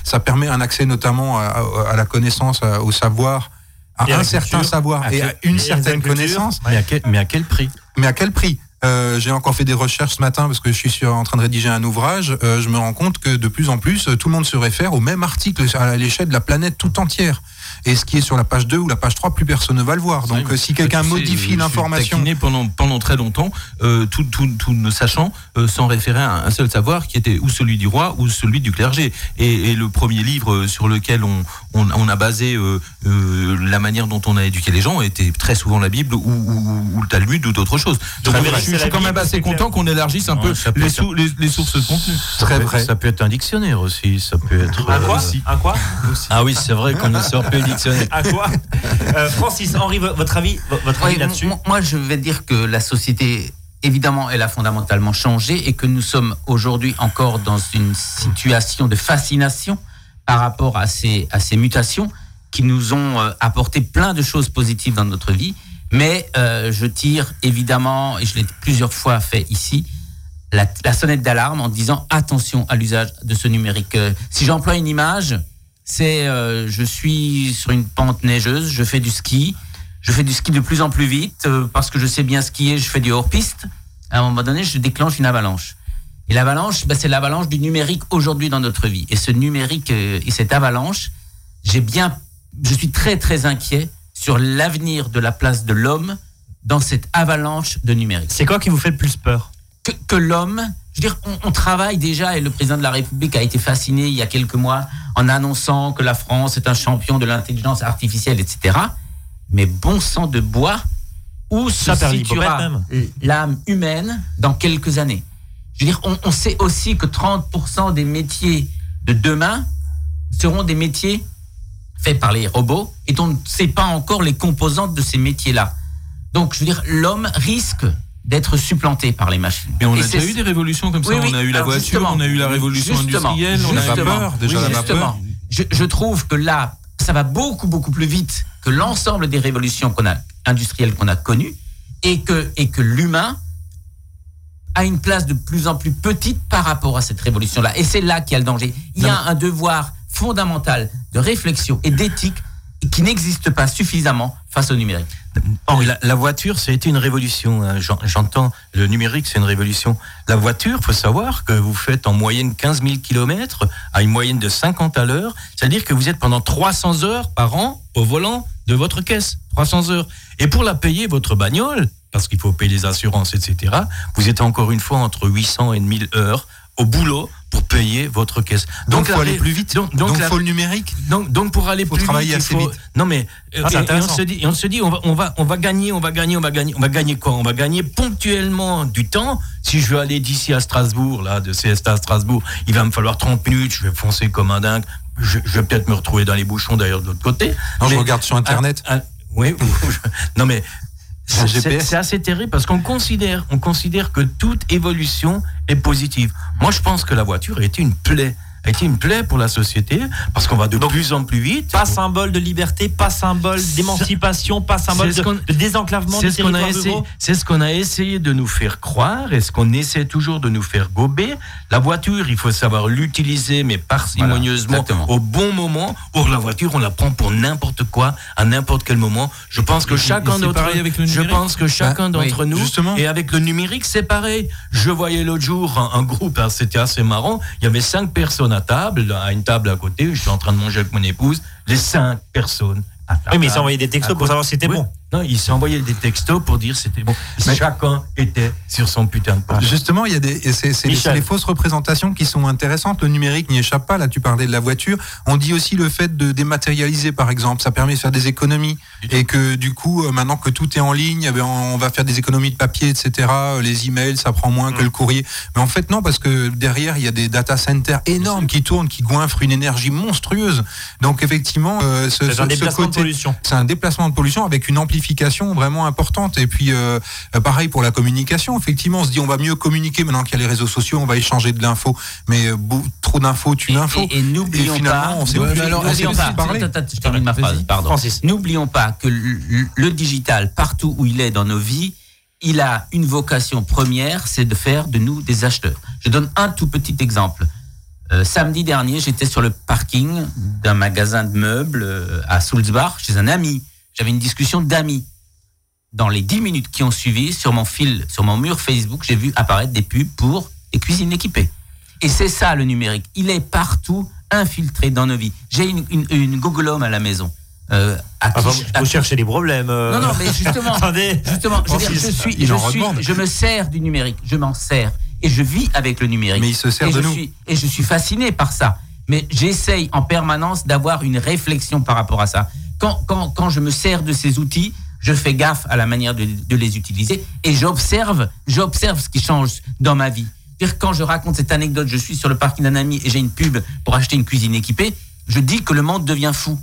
Ça permet un accès notamment à, à- à la connaissance, à- au savoir, à Et un certain culture. savoir À et à une certaine connaissance. Mais à quel, mais à quel prix? Mais à quel prix? Euh, J'ai encore fait des recherches ce matin parce que je suis sur- en train de rédiger un ouvrage. Euh, je me rends compte que de plus en plus, euh, tout le monde se réfère au même article à l'échelle de la planète tout entière. Et ce qui est sur la page 2 ou la page 3, plus personne ne va le voir. Donc, Oui, euh, si quelqu'un modifie l'information, pendant pendant très longtemps, euh, tout, tout, tout ne sachant, euh, sans référer à un seul savoir qui était ou celui du roi ou celui du clergé. Et, et le premier livre sur lequel on, on, on a basé euh, euh, la manière dont on a éduqué les gens était très souvent la Bible ou, ou, ou le Talmud ou d'autres choses. Donc je, suis quand même assez content qu'on élargisse un Ouais, peu les, sou- les, les sources de contenu. très Ça peut- vrai. Ça peut être un dictionnaire aussi. Ça peut être. Un euh, quoi Un quoi Ah oui, c'est vrai qu'on ne sort plus le dictionnaire. Un quoi Euh, Francis, Henri, vo- votre avis, vo- votre avis Oui, là-dessus moi, moi, je vais dire que la société, évidemment, elle a fondamentalement changé et que nous sommes aujourd'hui encore dans une situation de fascination par rapport à ces, à ces mutations qui nous ont euh, apporté plein de choses positives dans notre vie. Mais euh, je tire évidemment, et je l'ai plusieurs fois fait ici, la, la sonnette d'alarme en disant attention à l'usage de ce numérique. Si j'emploie une image, c'est euh, je suis sur une pente neigeuse, je fais du ski, je fais du ski de plus en plus vite euh, parce que je sais bien skier, je fais du hors-piste. À un moment donné, je déclenche une avalanche. Et l'avalanche, ben, c'est l'avalanche du numérique aujourd'hui dans notre vie. Et ce numérique euh, et cette avalanche, j'ai bien, je suis très très inquiet sur l'avenir de la place de l'homme dans cette avalanche de numérique C'est quoi qui vous fait le plus peur? Que, que l'homme, je veux dire, on, on travaille déjà et le président de la République a été fasciné il y a quelques mois en annonçant que la France est un champion de l'intelligence artificielle, etc. Mais bon sang de bois, où se situera l'âme humaine dans quelques années? Je veux dire, on, on sait aussi que 30% des métiers de demain seront des métiers faits par les robots et on ne sait pas encore les composantes de ces métiers-là. Donc, je veux dire, l'homme risque d'être supplanté par les machines. Mais on a déjà eu des révolutions comme ça. Oui, oui. on a eu la Alors, voiture, on a eu la révolution industrielle, on a la vapeur, déjà la vapeur. Je, je trouve que là, ça va beaucoup, beaucoup plus vite que l'ensemble des révolutions qu'on a, industrielles qu'on a connues et que, et que l'humain a une place de plus en plus petite par rapport à cette révolution-là. Et c'est là qu'il y a le danger. Il y a un devoir fondamental de réflexion et d'éthique qui n'existe pas suffisamment face au numérique. La, voiture, ça a été une révolution. hein. J'en- J'entends, le numérique, c'est une révolution. La voiture, faut savoir que vous faites en moyenne 15 000 kilomètres à une moyenne de 50 à l'heure. C'est-à-dire que vous êtes pendant 300 heures par an au volant de votre caisse. 300 heures. Et pour la payer, votre bagnole, parce qu'il faut payer les assurances, etc., vous êtes encore une fois entre 800 et 1000 heures au boulot pour payer votre caisse. Donc, la faut aller plus vite. Donc, Donc, donc la- faut le numérique. donc, donc pour aller Faut plus travailler vite, il assez faut- vite. Non mais Ah, c'est et- et, on se dit, on se dit, on va, on va, on va gagner, on va gagner, on va gagner, on va gagner quoi? On va gagner ponctuellement du temps. Si je veux aller d'ici à Strasbourg, là, de CST à Strasbourg, il va me falloir 30 minutes. Je vais foncer comme un dingue. Je, je vais peut-être me retrouver dans les bouchons d'ailleurs de l'autre côté. Non, je regarde sur Internet. oui. non mais C'est assez terrible parce qu'on considère, on considère que toute évolution est positive. Moi, je pense que la voiture a été une plaie, a été une plaie pour la société parce qu'on va de Donc, plus en plus vite. Pas symbole de liberté, pas symbole d'émancipation, pas symbole de, désenclavement C'est des ce qu'on a territoires essayé, c'est ce qu'on a essayé de nous faire croire et ce qu'on essaie toujours de nous faire gober. La voiture, il faut savoir l'utiliser, mais parcimonieusement, Voilà, au bon moment. Or, la voiture, on la prend pour n'importe quoi, à n'importe quel moment. Je pense que et chacun d'entre je pense que chacun Bah, d'entre oui, nous, justement. et avec le numérique, c'est pareil. Je voyais l'autre jour un, un groupe, hein, c'était assez marrant. Il y avait cinq personnes à table, à une table à côté. Je suis en train de manger avec mon épouse. Les cinq personnes. à la Oui, mais ils s'est envoyé des textos pour savoir si c'était Oui. bon. Non, il s'est envoyé des textos pour dire c'était bon. Mais- Chacun était sur son putain de poste. Justement, il y a des, c'est les, fausses représentations qui sont intéressantes. Le numérique n'y échappe pas. Là, tu parlais de la voiture. On dit aussi le fait de dématérialiser, par exemple. Ça permet de faire des économies. Et que du coup, euh, maintenant que tout est en ligne, eh ben, on va faire des économies de papier, etc. Euh, Les emails, ça prend moins que le courrier. Mais en fait, non, parce que derrière, il y a des data centers énormes qui tournent, qui goinfrent une énergie monstrueuse. Donc, effectivement, euh, ce, C'est ce- un ce déplacement de pollution. c'est un déplacement de pollution avec une amplification simplification vraiment importante. Et puis, euh, pareil pour la communication. Effectivement, on se dit on va mieux communiquer maintenant qu'il y a les réseaux sociaux, on va échanger de l'info. Mais euh, trop d'infos tue l'info. Et, et n'oublions Et pas, on attends, je termine ma phrase, pardon. N'oublions pas que le, le digital, partout où il est dans nos vies, il a une vocation première, c'est de faire de nous des acheteurs. Je donne un tout petit exemple. Euh, samedi dernier, j'étais sur le parking d'un magasin de meubles euh, à Sulzbach chez un ami. J'avais une discussion d'amis. Dans les 10 minutes qui ont suivi, sur mon fil, sur mon mur Facebook, j'ai vu apparaître des pubs pour des cuisines équipées. Et c'est ça le numérique. Il est partout infiltré dans nos vies. J'ai une, une, une Google Home à la maison. Euh, à Ah, qui vous, je- à vous qui- cherchez des problèmes. euh. Non, non, mais justement, Attendez. justement, je, veux dire, je suis, Il je, en suis, redemande. je me sers du numérique, je m'en sers et je vis avec le numérique. Mais il se sert et de je nous. Suis, et je suis fasciné par ça. Mais j'essaye en permanence d'avoir une réflexion par rapport à ça. Quand, quand, quand je me sers de ces outils, je fais gaffe à la manière de, les utiliser et j'observe, j'observe ce qui change dans ma vie. C'est-à-dire, Quand je raconte cette anecdote, je suis sur le parking d'un ami et j'ai une pub pour acheter une cuisine équipée, je dis que le monde devient fou.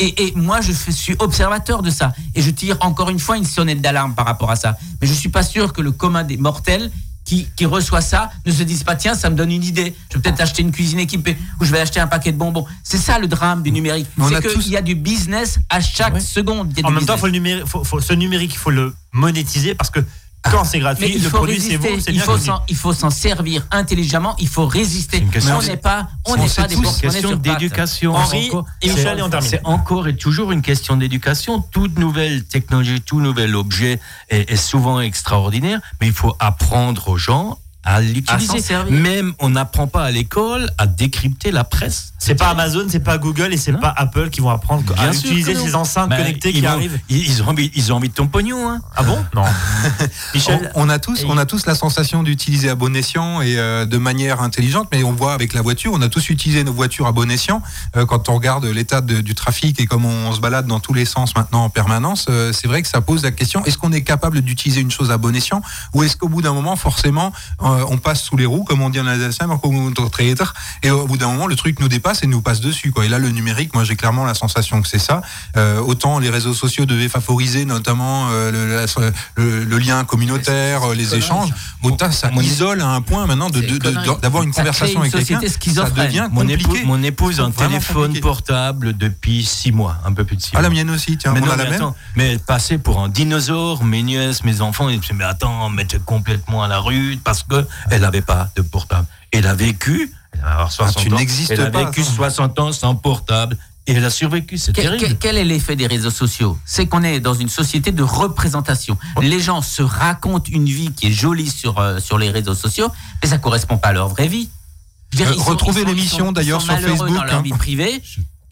Et, et moi, je suis observateur de ça. Et je tire encore une fois une sonnette d'alarme par rapport à ça. Mais je suis pas sûr que le commun des mortels qui, qui reçoit ça ne se dise pas tiens, ça me donne une idée. Je vais peut-être acheter une cuisine équipée ou je vais acheter un paquet de bonbons. C'est ça le drame du numérique. Mais on C'est qu'il tous- y a du business à chaque seconde. En même temps, faut le numérique, faut, faut- ce numérique, il faut le monétiser parce que quand c'est Mais gratuit, il le faut produit c'est résister, vous, c'est il bien faut connu. s'en, il faut s'en servir intelligemment, il faut résister. On n'est pas, on n'est pas des question d'éducation. Henri C'est encore- et Michel, on termine. C'est encore et toujours une question d'éducation. Toute nouvelle technologie, tout nouvel objet est, est souvent extraordinaire, mais il faut apprendre aux gens à l'utiliser. Même on n'apprend pas à l'école à décrypter la presse. C'est pas Amazon, c'est pas Google et c'est pas Apple qui vont apprendre à Bien utiliser ces enceintes Ben, connectées qui vont- arrivent. Ils, ont envie, ils ont envie de ton pognon. Hein. Ah bon Non. Michel, On, on a tous, on a tous la sensation d'utiliser à bon escient et euh, de manière intelligente, mais on voit avec la voiture, on a tous utilisé nos voitures à bon escient. Euh, quand on regarde l'état du trafic et comme on, se balade dans tous les sens maintenant en permanence, euh, c'est vrai que ça pose la question est-ce qu'on est capable d'utiliser une chose à bon escient ou est-ce qu'au bout d'un moment, forcément, euh, on passe sous les roues, comme on dit en Alsacien, et au bout d'un moment, le truc nous dépasse et nous passe dessus. Quoi. Et là, le numérique, moi, j'ai clairement la sensation que c'est ça. Euh, autant les réseaux sociaux devaient favoriser notamment euh, le, la- le- le lien communautaire, euh, les échanges. Autant ça Mon- isole à un point maintenant d'avoir une conversation une avec quelqu'un. Ça devient Mon, épouse, compliqué. mon épouse a un téléphone compliqué. portable depuis six mois, un peu plus de six Ah, mois. la mienne aussi, tiens, mais on non, a la mais même. attends, mais passait pour un dinosaure, mes nièces, mes enfants, ils me disaient, mais attends, mettez complètement à la rue parce que elle n'avait pas de portable. Elle a vécu, elle avoir 60 Ah, tu ans, elle a pas, vécu attends. 60 ans sans portable et elle a survécu, c'est Quel, terrible. quel- quel est l'effet des réseaux sociaux? C'est qu'on est dans une société de représentation. Les gens se racontent une vie qui est jolie sur, euh, sur les réseaux sociaux, mais ça correspond pas à leur vraie vie. Dire, Euh, retrouvez l'émission, d'ailleurs, ils sur Facebook, dans leur hein. vie privée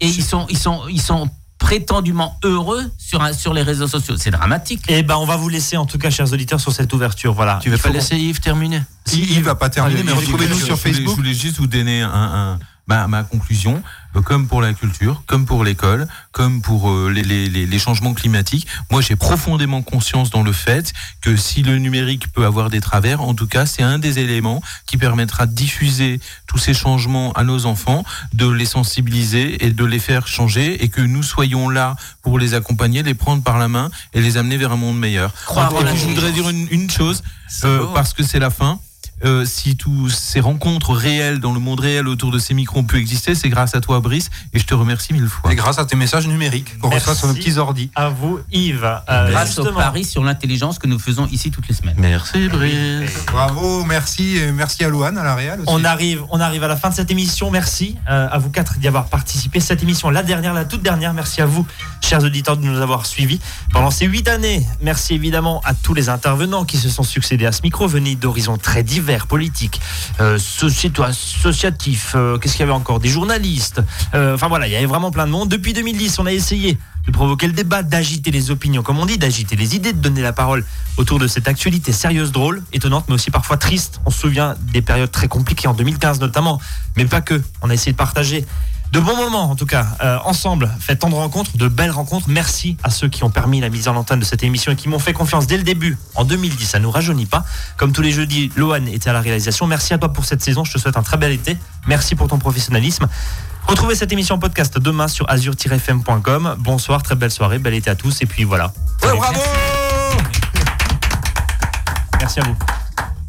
et ils sont, ils sont, ils sont prétendument heureux sur, un- sur les réseaux sociaux. C'est dramatique. eh ben, on va vous laisser en tout cas, chers auditeurs, sur cette ouverture. Voilà. Tu veux pas laisser Yves terminer? Si Yves va pas terminer, mais retrouvez-nous sur Facebook. Je voulais juste vous donner un, un- ma, ma conclusion, euh, comme pour la culture, comme pour l'école, comme pour euh, les, les- les- les changements climatiques. Moi, j'ai profondément conscience dans le fait que si le numérique peut avoir des travers, en tout cas, c'est un des éléments qui permettra de diffuser tous ces changements à nos enfants, de les sensibiliser et de les faire changer, et que nous soyons là pour les accompagner, les prendre par la main et les amener vers un monde meilleur. Croire en Et puis, je voudrais dire une, une chose, euh, beau. parce que c'est la fin. Euh, si toutes ces rencontres réelles dans le monde réel autour de ces micros ont pu exister, c'est grâce à toi, Brice, et je te remercie mille fois. Et grâce à tes messages numériques qu'on reçoit sur nos petits ordi. À vous, Yves. Euh, Grâce au pari sur l'intelligence que nous faisons ici toutes les semaines. Merci Brice. Bravo, merci, et merci à Louane, à la Réal aussi. On arrive, on arrive à la fin de cette émission. Merci euh, à vous quatre d'y avoir participé. Cette émission, la dernière, la toute dernière. Merci à vous, chers auditeurs, de nous avoir suivis pendant ces huit années. Merci évidemment à tous les intervenants qui se sont succédés à ce micro, venus d'horizons très divers, politiques, euh, associatifs. euh, Qu'est-ce qu'il y avait encore? Des journalistes. Euh, Enfin voilà, il y avait vraiment plein de monde. Depuis 2010, on a essayé de provoquer le débat, d'agiter les opinions, comme on dit, d'agiter les idées, de donner la parole autour de cette actualité sérieuse, drôle, étonnante, mais aussi parfois triste. On se souvient des périodes très compliquées en 2015 notamment, mais pas que. On a essayé de partager De bons moments, en tout cas, euh, ensemble, fait tant de rencontres, de belles rencontres. Merci à ceux qui ont permis la mise en antenne de cette émission et qui m'ont fait confiance dès le début, en 2010. Ça nous rajeunit pas. Comme tous les jeudis, Lohan était à la réalisation. Merci à toi pour cette saison. Je te souhaite un très bel été. Merci pour ton professionnalisme. Retrouvez cette émission podcast demain sur azur-fm.com. Bonsoir, très belle soirée, bel été à tous. Et puis voilà. Bravo Merci à vous.